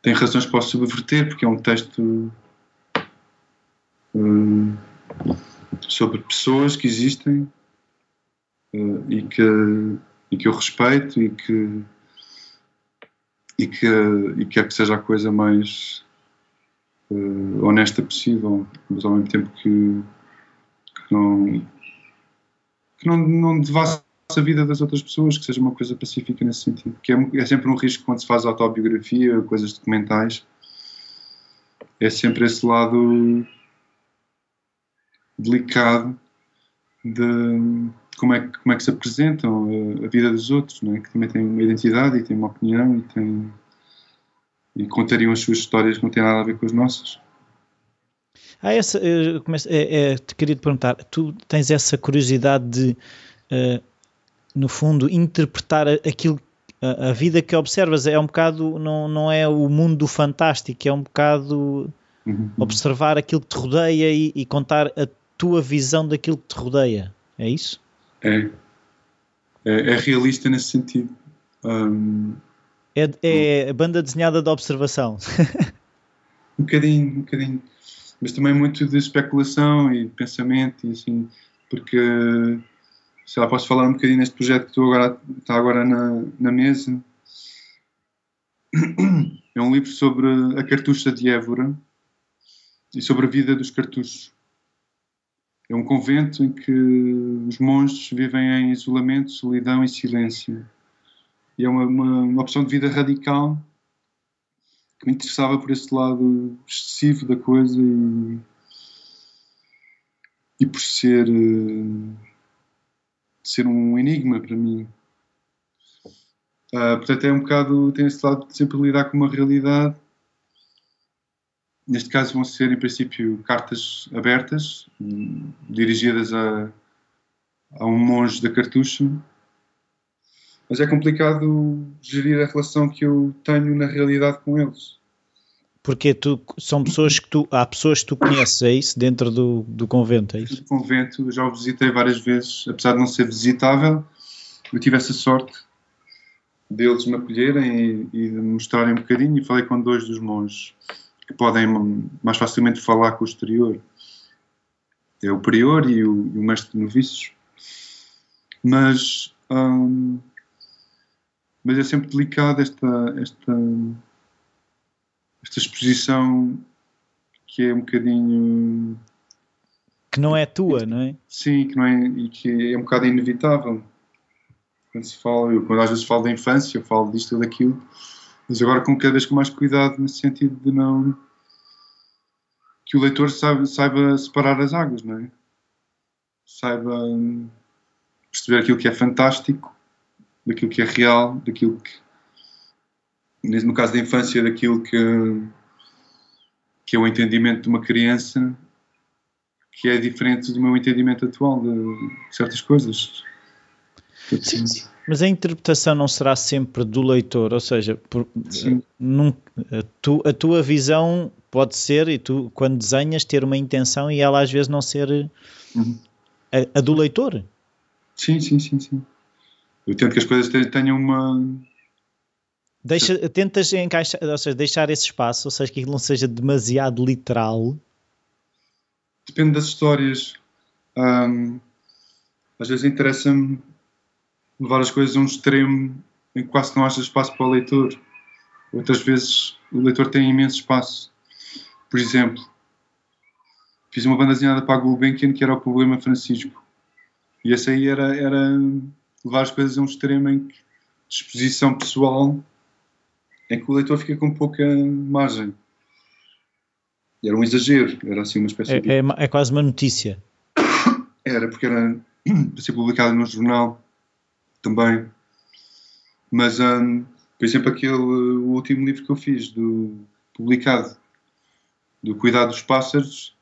Tem razões para o subverter, porque é um texto. Hum, sobre pessoas que existem uh, e, que, e que eu respeito e que e que, e quer que seja a coisa mais uh, honesta possível, mas ao mesmo tempo que não que não, não devasse a vida das outras pessoas, que seja uma coisa pacífica nesse sentido. Que é, é sempre um risco quando se faz autobiografia, coisas documentais, é sempre esse lado delicado de como é, como é que se apresentam a, a vida dos outros, é? que também têm uma identidade e têm uma opinião e, têm, e contariam as suas histórias que não têm nada a ver com as nossas. Ah, essa, eu começo, é, é, te queria te perguntar, tu tens essa curiosidade de, uh, no fundo, interpretar aquilo, a, a, vida que observas, é um bocado, não, não é o mundo do fantástico, é um bocado uhum. observar aquilo que te rodeia e, e contar a tua visão daquilo que te rodeia, é isso? É. É, é realista nesse sentido. Um, é, é banda desenhada de observação. um bocadinho, um bocadinho. Mas também muito de especulação e de pensamento, e assim, porque sei lá, posso falar um bocadinho neste projeto que estou agora, está agora na, na mesa. É um livro sobre a cartucha de Évora e sobre a vida dos cartuchos. É um convento em que os monges vivem em isolamento, solidão e silêncio. E é uma, uma, uma opção de vida radical que me interessava por esse lado excessivo da coisa e, e por ser, uh, ser um enigma para mim. Uh, portanto, é um bocado, tem esse lado de sempre lidar com uma realidade Neste caso vão ser, em princípio, cartas abertas, dirigidas a, a um monge da cartucha. Mas é complicado gerir a relação que eu tenho na realidade com eles. Porque tu, são pessoas que tu, há pessoas que tu conheces, é isso? Dentro do, do convento, é isso? Do convento, já o visitei várias vezes, apesar de não ser visitável, eu tive essa sorte deles me acolherem e, e de mostrarem um bocadinho e falei com dois dos monges que podem mais facilmente falar com o exterior. É o prior e o, e o mestre de noviços. Mas, hum, mas é sempre delicado esta, esta, esta exposição que é um bocadinho. Que não é tua, não é? Sim, que não é, e que é um bocado inevitável. Quando se fala, eu quando às vezes falo da infância, eu falo disto ou daquilo, mas agora com cada vez com mais cuidado nesse sentido de não que o leitor saiba, saiba separar as águas, não é? Saiba hum, perceber aquilo que é fantástico daquilo que é real, daquilo que no caso da infância daquilo que que é o entendimento de uma criança que é diferente do meu entendimento atual de certas coisas. Sim, sim. Mas a interpretação não será sempre do leitor, ou seja, por, num, a, tu, a, tua visão pode ser, e tu, quando desenhas, ter uma intenção e ela às vezes não ser uhum. a, a, do leitor. Sim, sim, sim, sim. Eu tento que as coisas tenham uma. Deixa, tentas encaixar, ou seja, deixar esse espaço, ou seja, que aquilo não seja demasiado literal. Depende das histórias. Um, às vezes interessa-me levar as coisas a um extremo em que quase não haja espaço para o leitor. Outras vezes o leitor tem imenso espaço. Por exemplo, fiz uma banda desenhada para a Gulbenkian que era o problema Francisco. E essa aí era, era levar as coisas a um extremo em que disposição pessoal em que o leitor fica com pouca margem. Era um exagero, era assim uma espécie é, de. É, é quase uma notícia. Era, porque era para ser publicado no jornal também. Mas, um, por exemplo, aquele o último livro que eu fiz, do, publicado, do Cuidado dos Pássaros,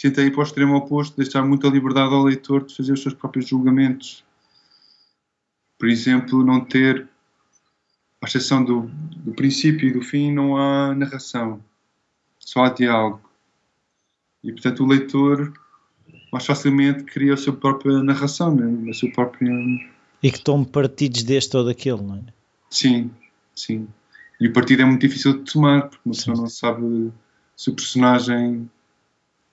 tentei ir para o extremo oposto, deixar muita liberdade ao leitor de fazer os seus próprios julgamentos. Por exemplo, não ter, à exceção do, do princípio e do fim, não há narração, só há diálogo. E, portanto, o leitor mais facilmente cria a sua própria narração, né? a sua própria. E que tome partidos deste ou daquele, não é? Sim, sim. E o partido é muito difícil de tomar, porque uma pessoa não sabe se o personagem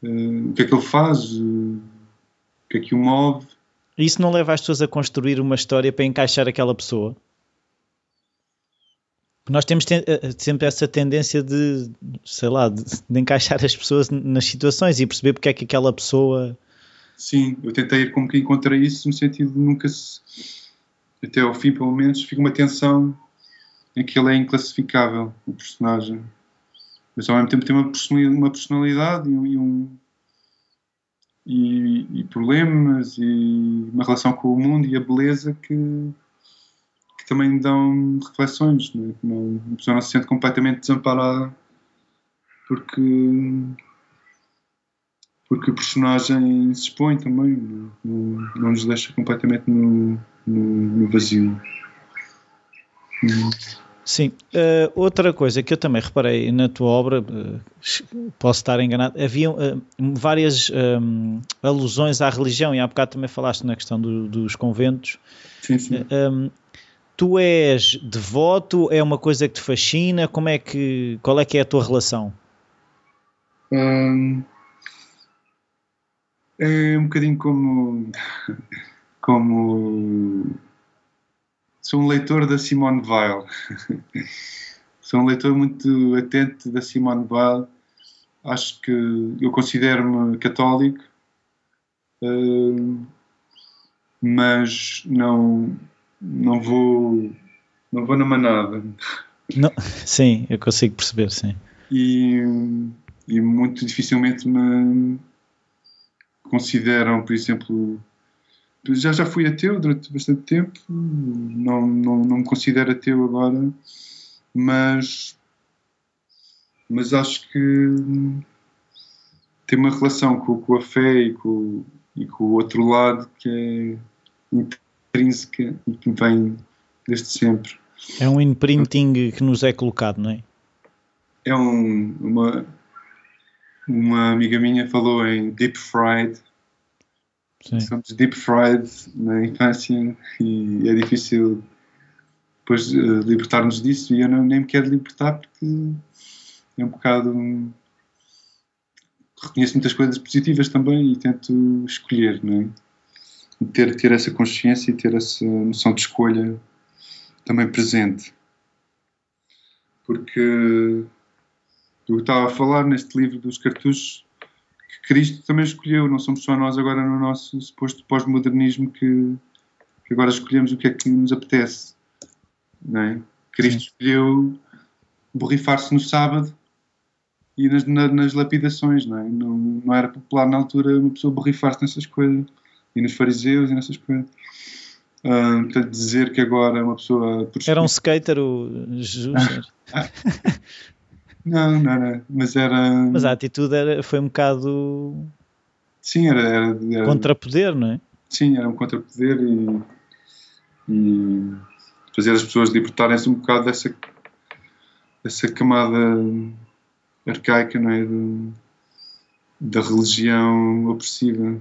o que é que ele faz, uh, o que é que o move. Isso não leva as pessoas a construir uma história para encaixar aquela pessoa? Nós temos sempre essa tendência de, sei lá, de, de, encaixar as pessoas nas situações e perceber porque é que aquela pessoa. Sim, eu tentei ir como que encontrei isso no sentido de nunca se. Até ao fim, pelo menos, fica uma tensão em que ele é inclassificável, o personagem. Mas ao mesmo tempo tem uma personalidade, uma personalidade e, um. E, e problemas e uma relação com o mundo e a beleza que também dão reflexões, né? não, a pessoa não se sente completamente desamparada porque, porque o personagem se expõe também, não, não nos deixa completamente no, no, no vazio. Sim, uh, outra coisa que eu também reparei na tua obra, uh, posso estar enganado, havia uh, várias um, alusões à religião, e há bocado também falaste na questão do, dos conventos. Sim, sim. Um, tu és devoto? É uma coisa que te fascina? Como é que, qual é que é a tua relação? Hum, é um bocadinho como como sou um leitor da Simone Weil sou um leitor muito atento da Simone Weil acho que eu considero-me católico hum, mas não não vou não vou na manada. Não, sim, eu consigo perceber, sim. E, e muito dificilmente me consideram, por exemplo, já já fui ateu durante bastante tempo, não, não, não me considero ateu agora, mas mas acho que tem uma relação com, com a fé e com, e com o outro lado que é intrínseca e que vem desde sempre. É um imprinting que nos é colocado, não é? É um, uma, uma amiga minha falou em deep fried. Sim. Somos deep fried na infância e é difícil depois uh, libertar-nos disso e eu não, nem me quero libertar porque é um bocado. Um, reconheço muitas coisas positivas também e tento escolher, não é? ter, ter essa consciência e ter essa noção de escolha também presente. Porque eu estava a falar neste livro dos cartuchos que Cristo também escolheu, não somos só nós agora no nosso suposto pós-modernismo que, que, agora escolhemos o que é que nos apetece. Não é? Cristo Sim. escolheu borrifar-se no sábado e nas, na, nas lapidações, não é? Não, não era popular na altura uma pessoa borrifar-se nessas coisas e nos fariseus e nessas coisas. Uh, portanto, dizer que agora uma pessoa. Era um skater o Jesus? não, não era. Mas era. Mas a atitude era, foi um bocado. Sim, era. era, era contrapoder, não é? Sim, era um contrapoder e. e fazer as pessoas libertarem-se um bocado dessa. dessa camada arcaica, não é? Da religião opressiva.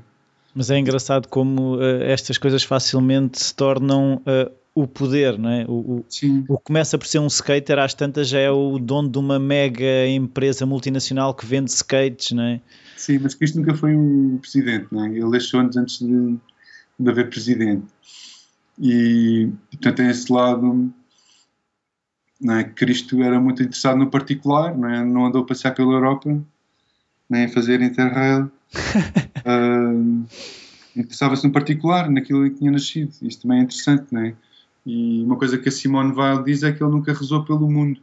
Mas é engraçado como uh, estas coisas facilmente se tornam uh, o poder, não é? O, o, o, que começa por ser um skater, às tantas já é o dono de uma mega empresa multinacional que vende skates, não é? Sim, mas Cristo nunca foi um presidente, não é? Ele deixou-nos antes de, de haver presidente. E, portanto, tem esse lado. Não é? Cristo era muito interessado no particular, não, é? não andou a passear pela Europa, nem a fazer interrail uh, Interessava-se no particular, naquilo em que tinha nascido. Isto também é interessante, não é? E uma coisa que a Simone Weil diz é que ele nunca rezou pelo mundo.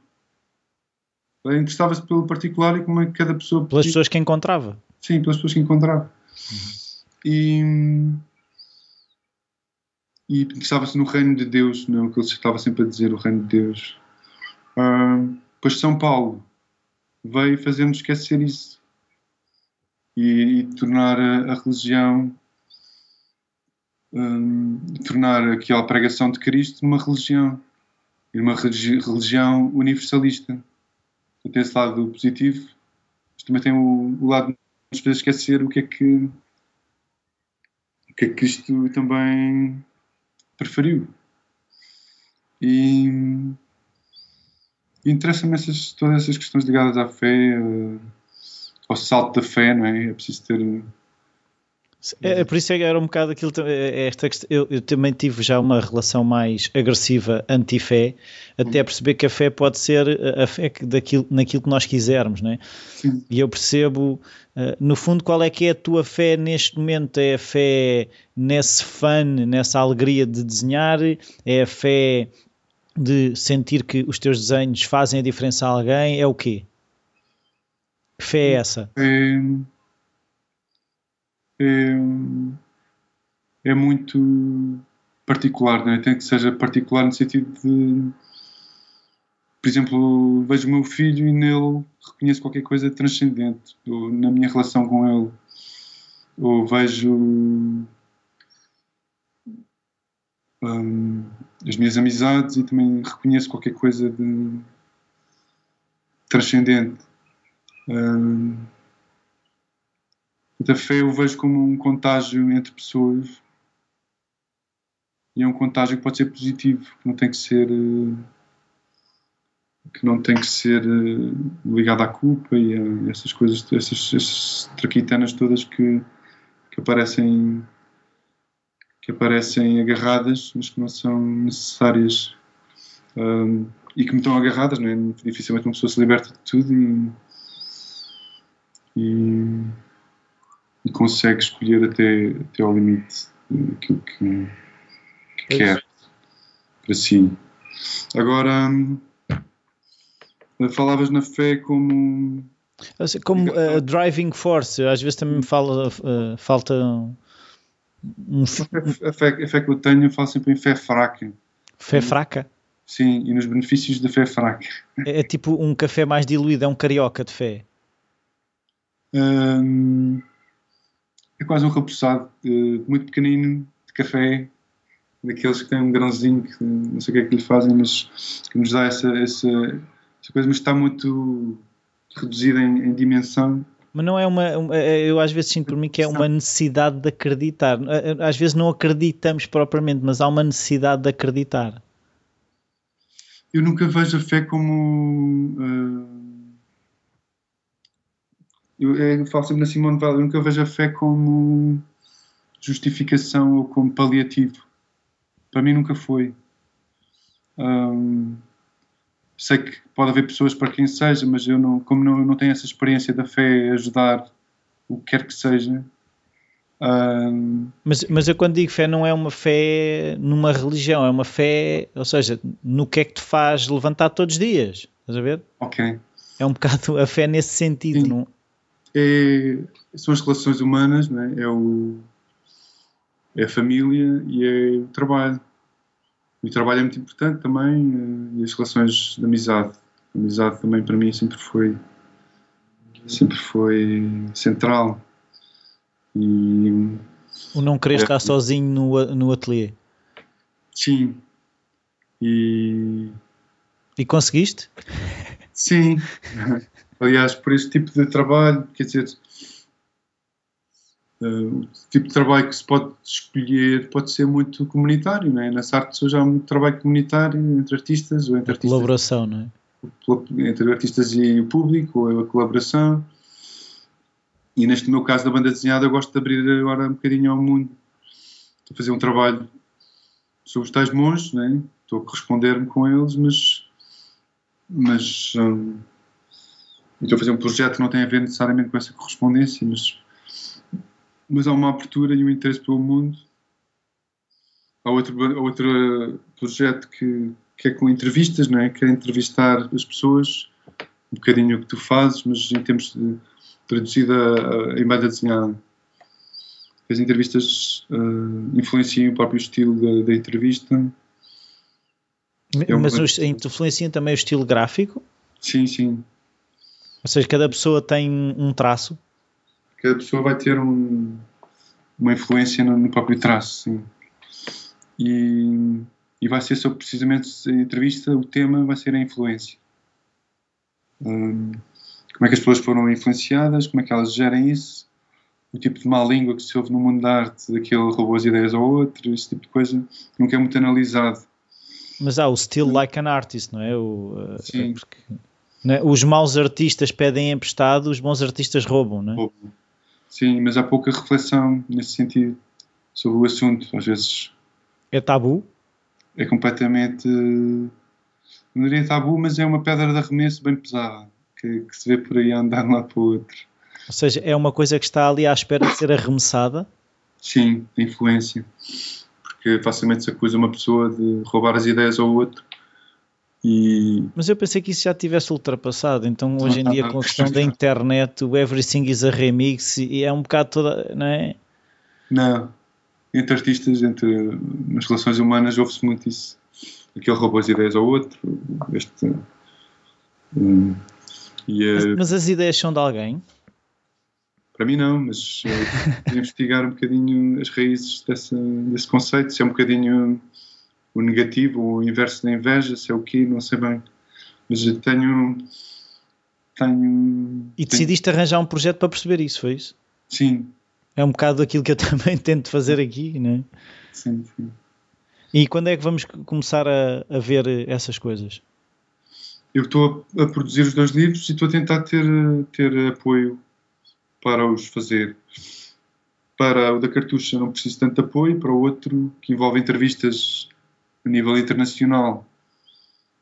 Ele interessava-se pelo particular e como é que cada pessoa. Pelas pessoas que encontrava. Sim, pelas pessoas que encontrava. Uhum. E. E interessava-se no reino de Deus, não é o que ele estava sempre a dizer, o reino de Deus. Uh, pois São Paulo veio fazer-nos esquecer isso e, e tornar a, a religião um, tornar aquela pregação de Cristo uma religião e uma religião universalista. tem esse lado positivo, mas também tem o, o lado de nos fazer esquecer o que é que o que é que Cristo também preferiu. E, e interessa-me todas essas questões ligadas à fé, ao salto da fé, não é? É preciso ter. É, é por isso que era um bocado aquilo. É, é esta eu, eu, também tive já uma relação mais agressiva anti-fé, até hum. perceber que a fé pode ser a fé daquilo, naquilo que nós quisermos, não é? Sim. E eu percebo, uh, no fundo, qual é que é a tua fé neste momento? É a fé nesse fun, nessa alegria de desenhar? É a fé de sentir que os teus desenhos fazem a diferença a alguém? É o quê? Que fé é essa? É, é, é muito particular, é? Tem que seja particular no sentido de, por exemplo, vejo o meu filho e nele reconheço qualquer coisa transcendente ou na minha relação com ele, ou vejo um, as minhas amizades e também reconheço qualquer coisa de transcendente. A fé eu vejo como um contágio entre pessoas e é um contágio que pode ser positivo, que não tem que ser eh, que não tem que ser eh, ligado à culpa e a essas coisas, essas, essas traquitanas todas que, que aparecem que aparecem agarradas, mas que não são necessárias um, e que me estão agarradas, não é? Dificilmente uma pessoa se liberta de tudo e, e consegue escolher até, até ao limite aquilo que, que quer para si. Agora, hum, falavas na fé como. Como uh, driving force, às vezes também me fala, uh, falta um... A, fé, a fé que eu tenho, eu falo sempre em fé fraca. Fé fraca? Sim, e nos benefícios da fé fraca. É, é tipo um café mais diluído, é um carioca de fé. Hum, é quase um repousado uh, muito pequenino de café, daqueles que têm um grãozinho que não sei o que é que lhe fazem, mas que nos dá essa, essa, essa coisa, mas está muito reduzida em, em dimensão mas não é uma. Eu às vezes sinto por mim que é uma necessidade de acreditar. Às vezes não acreditamos propriamente, mas há uma necessidade de acreditar. Eu nunca vejo a fé como. Uh, eu, eu falo sempre na Simone Weil, eu nunca vejo a fé como justificação ou como paliativo. Para mim nunca foi. Sei que pode haver pessoas para quem seja, mas eu não, como não, não tenho essa experiência da fé ajudar o que quer que seja. Mas, mas eu quando digo fé não é uma fé numa religião, é uma fé, ou seja, no que é que te faz levantar todos os dias, estás a ver? Ok. É um bocado a fé nesse sentido, não? É, são as relações humanas, né? é, o, é a família e é o trabalho. O trabalho é muito importante também eh, e as relações de amizade. A amizade também para mim sempre foi sempre foi central. E, o não querer é, estar sozinho no, no ateliê. Sim. E. E conseguiste? Sim. Aliás, por este tipo de trabalho, quer dizer, Uh, o tipo de trabalho que se pode escolher pode ser muito comunitário, não é? Nessa arte hoje há muito trabalho comunitário entre artistas ou entre a artistas. Colaboração, não é? Entre artistas e o público, ou a colaboração. E neste meu caso da banda desenhada, eu gosto de abrir agora um bocadinho ao mundo. Estou a fazer um trabalho sobre os tais monges, não é? Estou a corresponder-me com eles, mas. Mas. Um, estou a fazer um projeto que não tem a ver necessariamente com essa correspondência, mas mas há uma abertura e um interesse pelo mundo. Há outro, outro projeto que, que é com entrevistas, não é? Que é entrevistar as pessoas, um bocadinho o que tu fazes, mas em termos de traduzida em banda desenhada. As entrevistas uh, influenciam o próprio estilo da, da entrevista. É mas os, influenciam também o estilo gráfico? Sim, sim. Ou seja, cada pessoa tem um traço? cada pessoa vai ter um, uma influência no, no, próprio traço, sim. E, e vai ser sobre precisamente a entrevista, o tema vai ser a influência. Um, como é que as pessoas foram influenciadas, como é que elas gerem isso, o tipo de má língua que se ouve no mundo da arte, daquele roubou as ideias ao outro, esse tipo de coisa, nunca é muito analisado. Mas há o still like an artist, não é? O, uh, Sim. Porque... É? Os maus artistas pedem emprestado, os bons artistas roubam, não é? Sim, mas há pouca reflexão nesse sentido sobre o assunto. Às vezes. É tabu? É completamente. Não diria tabu, mas é uma pedra de arremesso bem pesada que, que se vê por aí andar de lado para o outro. Ou seja, é uma coisa que está ali à espera de ser arremessada? Sim, influência. Porque facilmente se acusa uma pessoa de roubar as ideias ao outro e... Mas eu pensei que isso já tivesse ultrapassado. Então, hoje em dia, com a questão da internet, o everything is a remix e é um bocado toda, não é? Não. Entre artistas, entre nas relações humanas, ouve-se muito isso. Aquele roubou as ideias ao outro. Este. Um, e, mas, mas, as ideias são de alguém? Para mim, não, mas uh, investigar um bocadinho as raízes dessa, desse conceito. Se é um bocadinho o negativo, o inverso da inveja, se é o quê, não sei bem. Mas eu tenho. tenho e decidiste tenho... arranjar um projeto para perceber isso, foi isso? Sim. É um bocado aquilo que eu também tento fazer aqui, não é? Sim, sim. E quando é que vamos começar a, a ver essas coisas? Eu estou a, a, produzir os dois livros e estou a tentar ter, ter apoio para os fazer. Para o da cartucha não preciso tanto apoio, para o outro, que envolve entrevistas a nível internacional,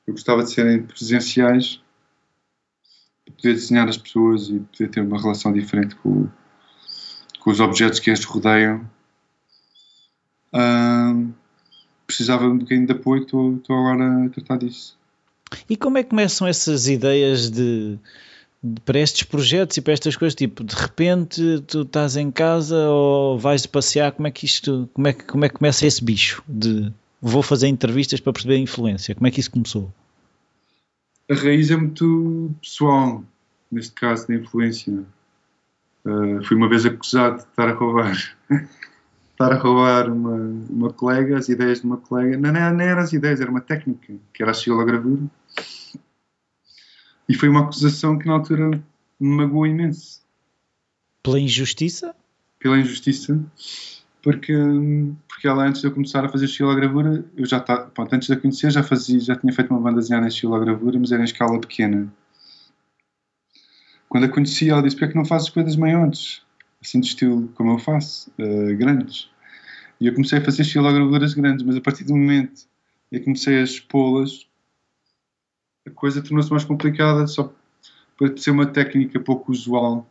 eu gostava de serem presenciais poder desenhar as pessoas e poder ter uma relação diferente com, com os objetos que as rodeiam. Precisava um bocadinho de apoio, estou, estou agora a tratar disso. E como é que começam essas ideias de, de, para estes projetos e para estas coisas? Tipo, de repente tu estás em casa ou vais passear, como é que isto, como é como é que começa esse bicho de vou fazer entrevistas para perceber a influência. Como é que isso começou? A raiz é muito pessoal, neste caso, da influência. Uh, fui uma vez acusado de estar a roubar. estar a roubar uma, uma colega, as ideias de uma colega. Não, não, não eram as ideias, era uma técnica, que era a xilogravura. E foi uma acusação que na altura me magoou imenso. Pela injustiça? Pela injustiça porque, porque ela antes de eu começar a fazer estilogravura, eu já antes de a conhecer já fazia, já tinha feito uma banda desenhada em estilogravura, mas era em escala pequena. Quando a conheci, ela disse, porque é que não fazes coisas maiores? Assim de estilo como eu faço, uh, grandes. E eu comecei a fazer estilogravuras grandes, mas a partir do momento em que comecei a expô-las, a coisa tornou-se mais complicada, só para ser uma técnica pouco usual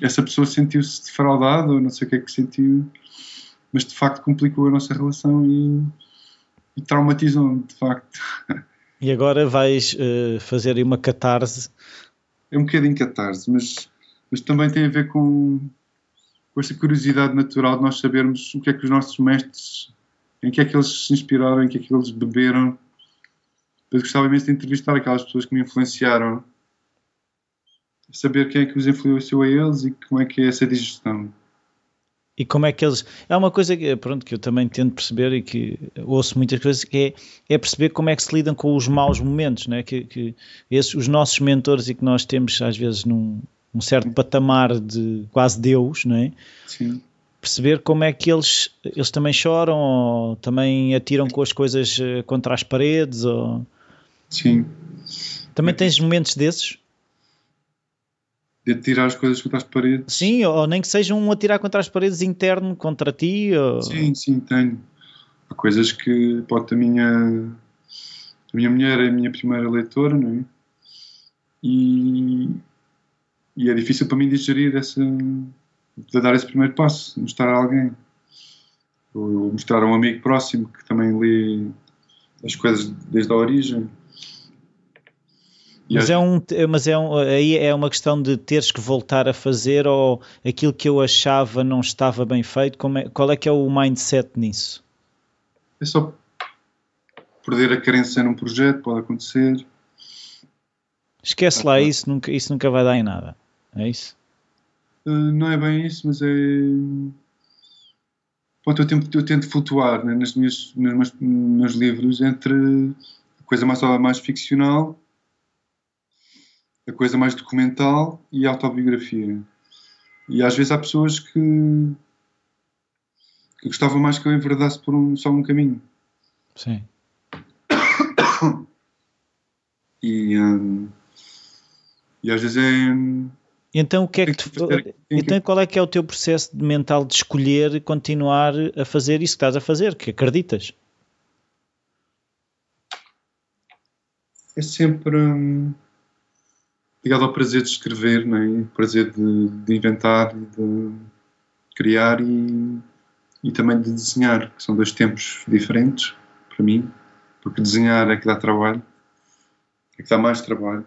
essa pessoa sentiu-se defraudada ou não sei o que é que sentiu, mas de facto complicou a nossa relação e, e traumatizou-me, de facto. E agora vais uh, fazer uma catarse? É um bocadinho catarse, mas, mas também tem a ver com, com essa curiosidade natural de nós sabermos o que é que os nossos mestres, em que é que eles se inspiraram, em que é que eles beberam. Eu gostava imenso de entrevistar aquelas pessoas que me influenciaram saber quem é que os influenciou a eles e como é que é essa digestão. E como é que eles. É uma coisa que, pronto, que eu também tento perceber e que ouço muitas coisas, que é, é perceber como é que se lidam com os maus momentos, né? que, que esses, os nossos mentores e que nós temos às vezes num um certo patamar de quase Deus, não é? Sim. Perceber como é que eles, eles também choram ou também atiram com as coisas eh, contra as paredes. Ou... Sim. Também tens momentos desses? De tirar as coisas contra as paredes. Sim, ou nem que seja um atirar contra as paredes interno contra ti. Ou... Sim, sim, tenho. Há coisas que pode a minha a minha mulher é a minha primeira leitora, não é? E, e é difícil para mim digerir essa de dar esse primeiro passo, mostrar a alguém. Ou mostrar a um amigo próximo que também lê as coisas desde a origem. Mas, é um, mas é um, aí é uma questão de teres que voltar a fazer ou aquilo que eu achava não estava bem feito? Como é, qual é que é o mindset nisso? É só perder a crença num projeto, pode acontecer. Esquece lá isso, nunca, isso nunca vai dar em nada. É isso? Uh, não é bem isso, mas é. Pronto, eu, tento, eu tento flutuar né, nas minhas, nos meus, meus livros entre a coisa mais, mais ficcional a coisa mais documental e autobiografia. E às vezes há pessoas que, que gostavam mais que eu enverdasse por um, só um caminho. Sim. E, um, e às vezes é. Então, o que é que tu, então qual é que é o teu processo mental de escolher continuar a fazer isso que estás a fazer, que acreditas? É sempre hum, ligado ao prazer de escrever, é? o prazer de, de inventar, de criar e, e também de desenhar, que são dois tempos diferentes para mim, porque desenhar é que dá trabalho, é que dá mais trabalho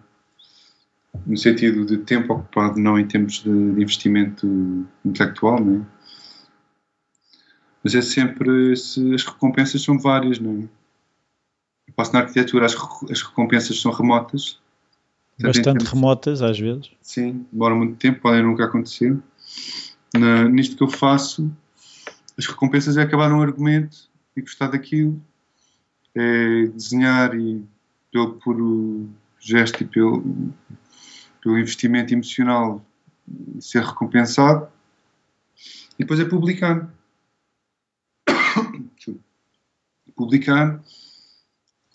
no sentido de tempo ocupado, não em termos de, investimento intelectual, não é? Mas é sempre, se, as recompensas são várias, não é? Eu passo na arquitetura, as, as recompensas são remotas. Bastante remotas, às vezes. Sim, demora muito tempo, podem nunca acontecer. Na, nisto que eu faço, as recompensas é acabar um argumento e gostar daquilo, é desenhar e pelo puro gesto e pelo, pelo investimento emocional ser recompensado e depois é publicar. publicar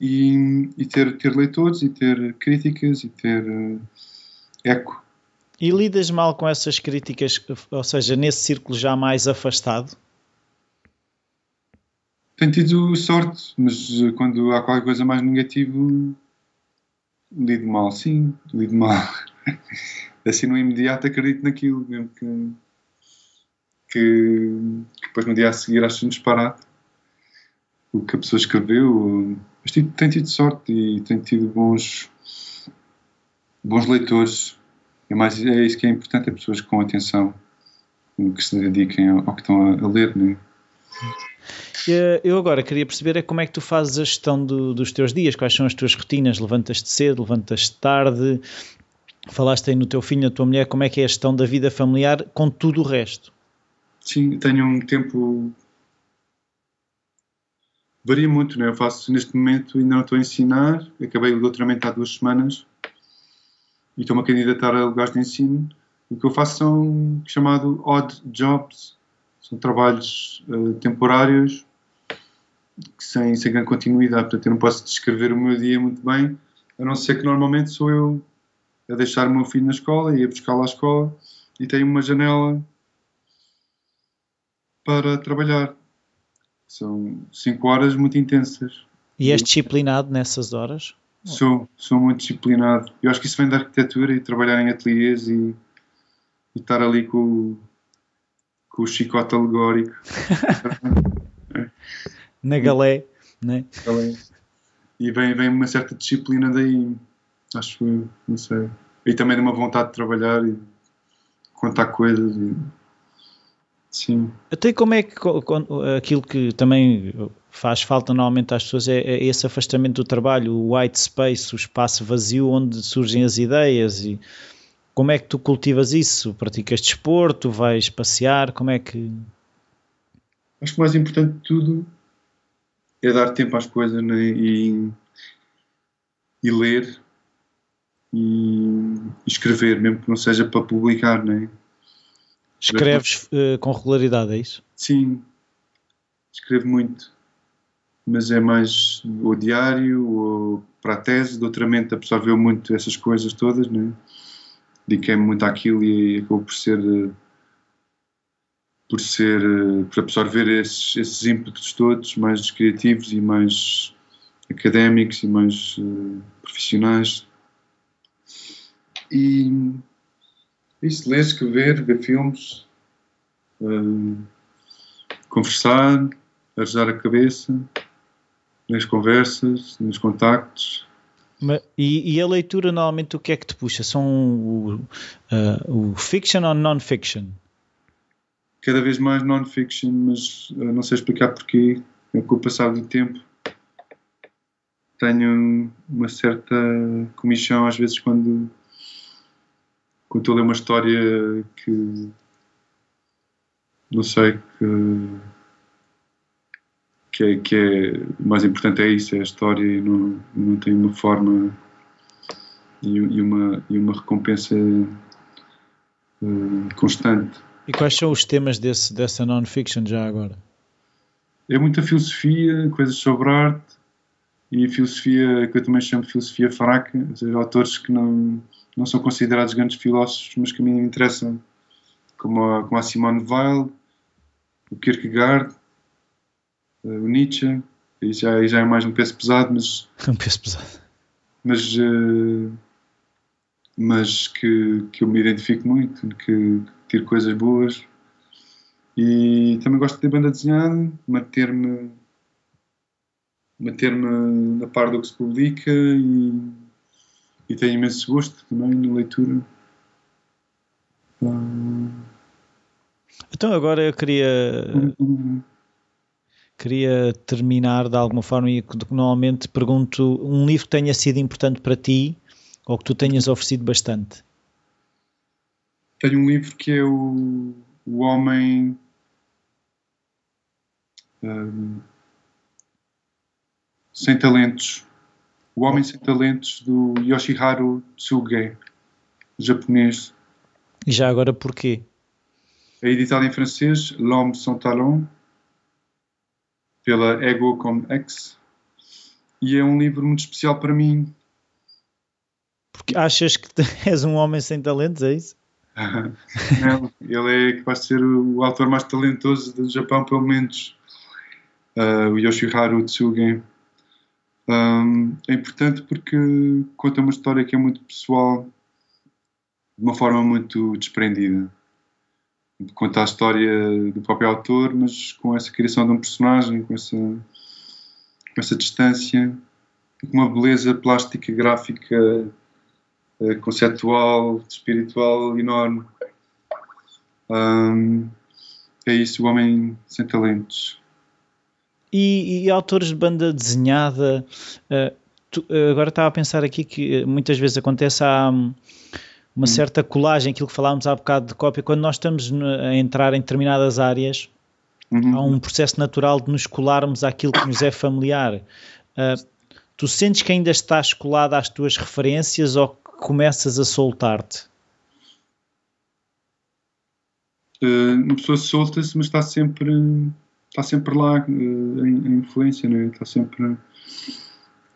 e, e, ter, ter leitores e ter críticas e ter uh, eco. E lidas mal com essas críticas, ou seja, nesse círculo já mais afastado? Tenho tido sorte, mas eh, quando há qualquer coisa mais negativa, lido mal, sim, lido mal. assim no imediato acredito naquilo, mesmo que, que, que depois no dia a seguir acho um disparate o que a pessoa escreveu. Mas tenho tido sorte e tenho tido bons, bons leitores. É, mais, é isso que é importante, é pessoas com atenção, que se dediquem ao, ao que estão a, a ler. Né? Eu agora queria perceber é como é que tu fazes a gestão do, dos teus dias, quais são as tuas rotinas, levantas-te cedo, levantas-te tarde, Falaste aí no teu filho, na tua mulher, como é que é a gestão da vida familiar com tudo o resto? Sim, tenho um tempo. Varia muito, né? Eu faço neste momento, ainda não estou a ensinar, acabei o doutoramento há duas semanas e estou-me a candidatar a lugares de ensino. O que eu faço são chamado odd jobs, são trabalhos uh, temporários sem, sem grande continuidade. Portanto, eu não posso descrever o meu dia muito bem, a não ser que normalmente sou eu a deixar o meu filho na escola, ia buscá-lo à escola e tenho uma janela para trabalhar. São cinco horas muito intensas. E és disciplinado nessas horas? Sou, sou muito disciplinado. Eu acho que isso vem da arquitetura e trabalhar em ateliês e, e estar ali com, com o chicote alegórico. Na galé, né? E vem, vem uma certa disciplina daí. Acho que, não sei. E também de uma vontade de trabalhar e contar coisas. E... Sim. Até como é que aquilo que também faz falta normalmente às pessoas é, é, esse afastamento do trabalho, o white space, o espaço vazio onde surgem as ideias e como é que tu cultivas isso? Praticas desporto? Vais passear? Como é que. Acho que o mais importante de tudo é dar tempo às coisas né? e, e ler e escrever, mesmo que não seja para publicar, não é? Escreves uh, com regularidade, é isso? Sim, escrevo muito, mas é mais o diário ou para a tese, doutoramento absorveu muito essas coisas todas, não é? Dediquei-me muito àquilo e acabou por ser eh, por ser eh, por absorver esses, esses ímpetos todos mais criativos e mais académicos e mais uh, profissionais e isso, ler, escrever, ver filmes, uh, conversar, arejar a cabeça, nas conversas, nos contactos. E, e, a leitura normalmente o que é que te puxa? São o, uh, o fiction ou non-fiction? Cada vez mais non-fiction, mas uh, não sei explicar porquê. É com o passar do tempo tenho uma certa comichão às vezes quando a ler uma história que não sei que que é, que é o mais importante é isso, é a história e não, não tem uma forma e, e uma, e uma recompensa uh, constante. E quais são os temas desse, dessa non-fiction já agora? É muita filosofia, coisas sobre arte, e filosofia, que eu também chamo de filosofia fraca, ou seja, autores que não, não são considerados grandes filósofos, mas que a mim me interessam, como a, como a Simone Weil, o Kierkegaard, eh, o Nietzsche, e já, já é mais um peso pesado, mas... Um peso pesado. Mas, uh, mas que, que eu me identifico muito, que, que tiro coisas boas. E também gosto de ter banda desenhada, manter-me manter-me na par do que se publica e, e tenho imenso gosto também na leitura. Então agora eu queria queria terminar de alguma forma e normalmente pergunto um livro que tenha sido importante para ti ou que tu tenhas oferecido bastante. Tenho um livro que é o, o Homem um, Sem Talentos. O Homem Sem Talentos do Yoshiharu Tsuge, japonês. E já agora porquê? É editado em francês, L'Homme Sans Talent, pela Ego X. E é um livro muito especial para mim. Porque achas que és um homem sem talentos, é isso? Não, ele é capaz de ser o autor mais talentoso do Japão, pelo menos. Uh, o Yoshiharu Tsuge. Um, é importante porque conta uma história que é muito pessoal, de uma forma muito desprendida conta a história do próprio autor, mas com essa criação de um personagem, com essa, com essa distância, com uma beleza plástica, gráfica, eh, conceptual, espiritual enorme. Um, é isso, o homem sem talentos. E, e autores de banda desenhada, uh, tu, agora estava a pensar aqui que muitas vezes acontece há uma hum. certa colagem, aquilo que falávamos há bocado de cópia, quando nós estamos a entrar em determinadas áreas, uhum. há um processo natural de nos colarmos àquilo que nos é familiar. Uh, tu sentes que ainda estás colado às tuas referências ou que começas a soltar-te? Uh, uma pessoa solta-se, mas está sempre, está sempre lá uh, em, em, influência, não é? está sempre.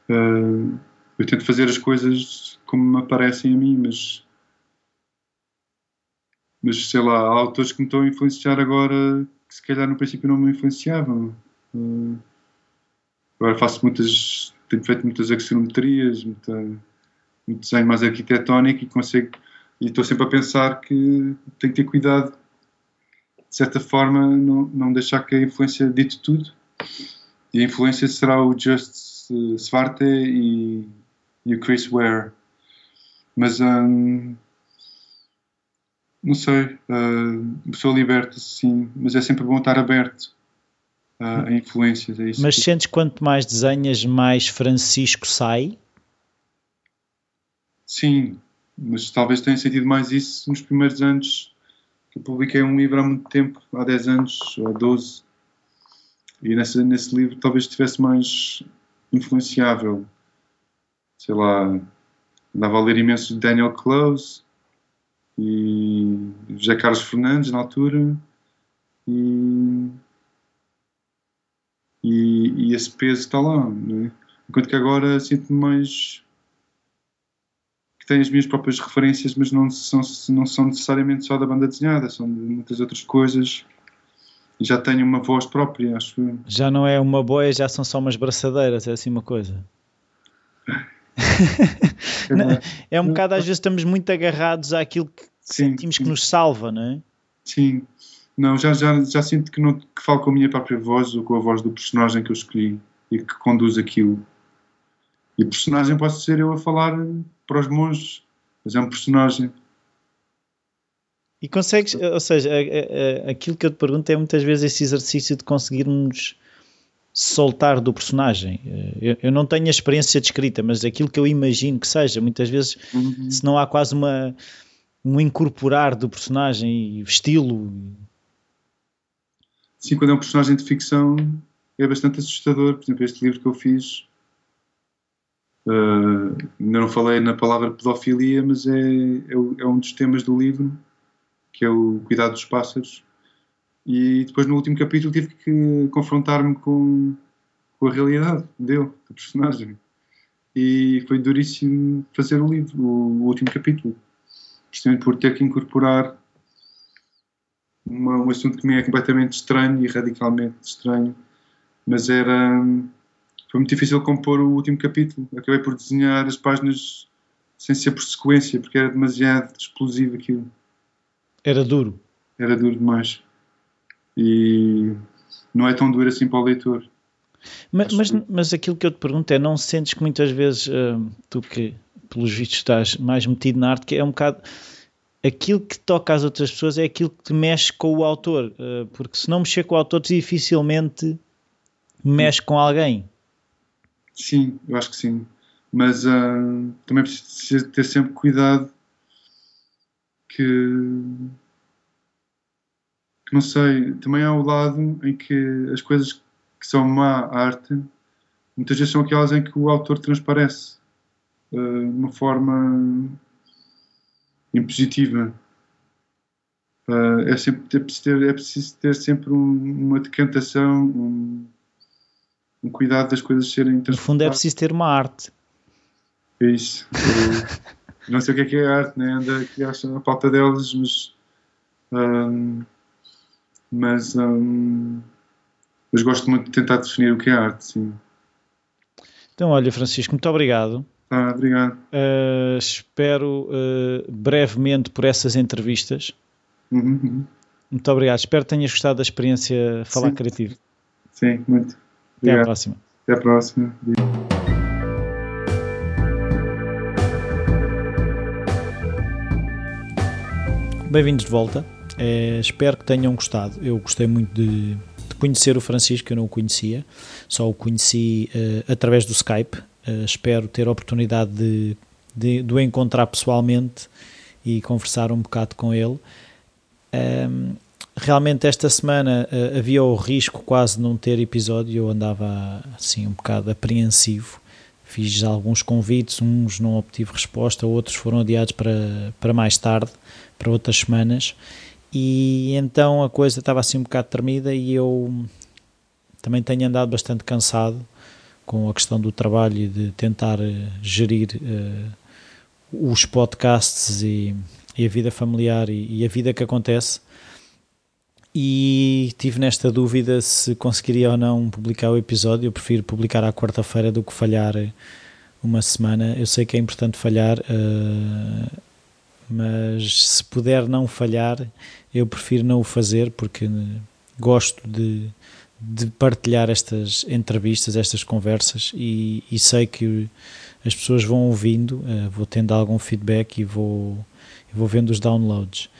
Uh, eu tento fazer as coisas como me aparecem a mim, mas mas sei lá, há autores que me estão a influenciar agora que se calhar no princípio não me influenciavam. Uh, agora faço muitas, tenho feito muitas axonometrias, muita, muito desenho mais arquitetónico e consigo, e estou sempre a pensar que tenho que ter cuidado, de certa forma, não, não deixar que a influência dite tudo. E a influência será o Just Svarte e, e o Chris Ware. Mas um, não sei, uh, a pessoa liberta-se sim, mas é sempre bom estar aberto uh, a influências. É mas que... sentes quanto mais desenhas, mais Francisco sai? Sim, mas talvez tenha sentido mais isso nos primeiros anos que publiquei um livro há muito tempo, há 10 anos ou 12, e nesse, nesse livro talvez estivesse mais influenciável. Sei lá, andava a ler imenso Daniel Close e José Carlos Fernandes na altura e, e, e esse peso está lá é? enquanto que agora sinto-me mais que tenho as minhas próprias referências mas não são, não são necessariamente só da banda desenhada são de muitas outras coisas e já tenho uma voz própria acho já não é uma boia já são só umas braçadeiras é assim uma coisa é um bocado, às vezes, estamos muito agarrados àquilo que sim, sentimos sim. que nos salva, não é? Sim. Não, já, já, já sinto que, não, que falo com a minha própria voz ou com a voz do personagem que eu escolhi e que conduz aquilo. E o personagem pode ser eu a falar para os monges, mas é um personagem. E consegues, ou seja, aquilo que eu te pergunto é muitas vezes esse exercício de conseguirmos soltar do personagem. Eu, eu, não tenho a experiência de escrita, mas aquilo que eu imagino que seja, muitas vezes, uhum. se não há quase uma, um incorporar do personagem e estilo. Sim, quando é um personagem de ficção é bastante assustador. Por exemplo, este livro que eu fiz, uh, ainda não falei na palavra pedofilia, mas é, é, é um dos temas do livro, que é o cuidado dos pássaros e depois no último capítulo tive que confrontar-me com, com a realidade dele, do personagem. E foi duríssimo fazer o livro, o, o último capítulo. Justamente por ter que incorporar uma, um assunto que me é completamente estranho e radicalmente estranho, mas era. Foi muito difícil compor o último capítulo. Acabei por desenhar as páginas sem ser por sequência, porque era demasiado explosivo aquilo. Era duro. Era duro demais. E não é tão duro assim para o leitor. Mas, mas, mas, aquilo que eu te pergunto é: não sentes que muitas vezes uh, tu que, pelos vistos, estás mais metido na arte, que é um bocado aquilo que toca às outras pessoas é aquilo que te mexe com o autor, uh, porque se não mexer com o autor, dificilmente mexe com alguém. Sim, eu acho que sim. Mas uh, também preciso ter sempre cuidado que, que não sei, também há o lado em que as coisas que são má arte, muitas vezes são aquelas em que o autor transparece uh, de uma forma impositiva. Uh, é, sempre, é, preciso ter, é preciso ter sempre um, uma decantação, um, um, cuidado das coisas serem No fundo é preciso ter uma arte. É isso. Não sei o que é que é arte, né? anda aqui acho a pauta delas, mas. Um, mas um, mas gosto muito de tentar definir o que é arte, sim. Então, olha, Francisco, muito obrigado. Ah, obrigado. Uh, espero uh, brevemente por essas entrevistas. Uhum, uhum. Muito obrigado. Espero que tenhas gostado da experiência Falar sim. Criativo. Sim, muito. Obrigado. Até à próxima. Até à próxima. Bem-vindos de volta. É, espero que tenham gostado. Eu gostei muito de, de, conhecer o Francisco, eu não o conhecia, só o conheci uh, através do Skype. Uh, espero ter a oportunidade de, de, de, o encontrar pessoalmente e conversar um bocado com ele. Um, realmente, esta semana uh, havia o risco quase de não ter episódio, eu andava assim um bocado apreensivo. Fiz alguns convites, uns não obtive resposta, outros foram adiados para, para mais tarde, para outras semanas e então a coisa estava assim um bocado tremida e eu também tenho andado bastante cansado com a questão do trabalho e de tentar uh, gerir uh, os podcasts e, e, a vida familiar e, e, a vida que acontece e tive nesta dúvida se conseguiria ou não publicar o episódio, eu prefiro publicar à quarta-feira do que falhar uma semana, eu sei que é importante falhar uh, mas se puder não falhar, eu prefiro não o fazer porque gosto de, de partilhar estas entrevistas, estas conversas e, e, sei que as pessoas vão ouvindo, uh, vou tendo algum feedback e vou, vou vendo os downloads.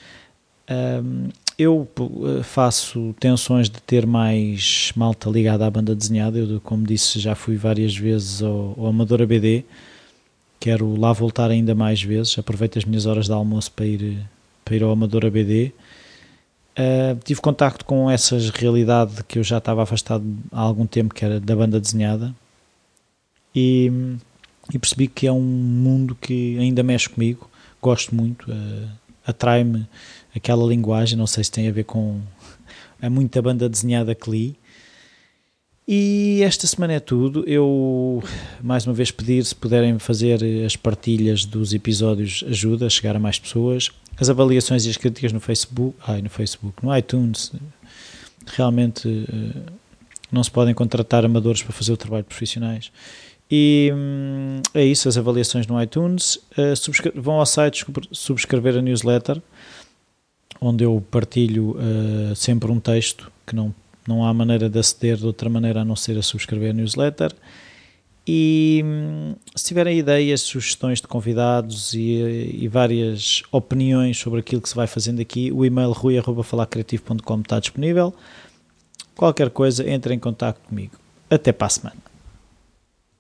Um, eu eh, faço tensões de ter mais malta ligada à banda desenhada. Eu, como disse, já fui várias vezes ao, ao Amadora BD quero lá voltar ainda mais vezes. Aproveito as minhas horas de almoço para ir, para ir ao Amador ABD. Uh, tive contacto com essa realidade que eu já estava afastado há algum tempo, que era da banda desenhada, e, e percebi que é um mundo que ainda mexe comigo, gosto muito, uh, atrai-me aquela linguagem, não sei se tem a ver com a muita banda desenhada que li, e esta semana é tudo. Eu, mais uma vez, pedir se puderem fazer as partilhas dos episódios, ajuda a chegar a mais pessoas. As avaliações e as críticas no Facebook, ai, no Facebook, no iTunes, realmente eh, não se podem contratar amadores para fazer o trabalho de profissionais. E hum, é isso, as avaliações no iTunes. Eh, vão ao site subscrever a newsletter, onde eu partilho uh, sempre um texto que não não há maneira de aceder de outra maneira a não ser a subscrever a newsletter. E se tiverem ideias, sugestões de convidados e, e, várias opiniões sobre aquilo que se vai fazendo aqui, o e-mail rui.falacreativo.com está disponível. Qualquer coisa, entre em contato comigo. Até para a semana.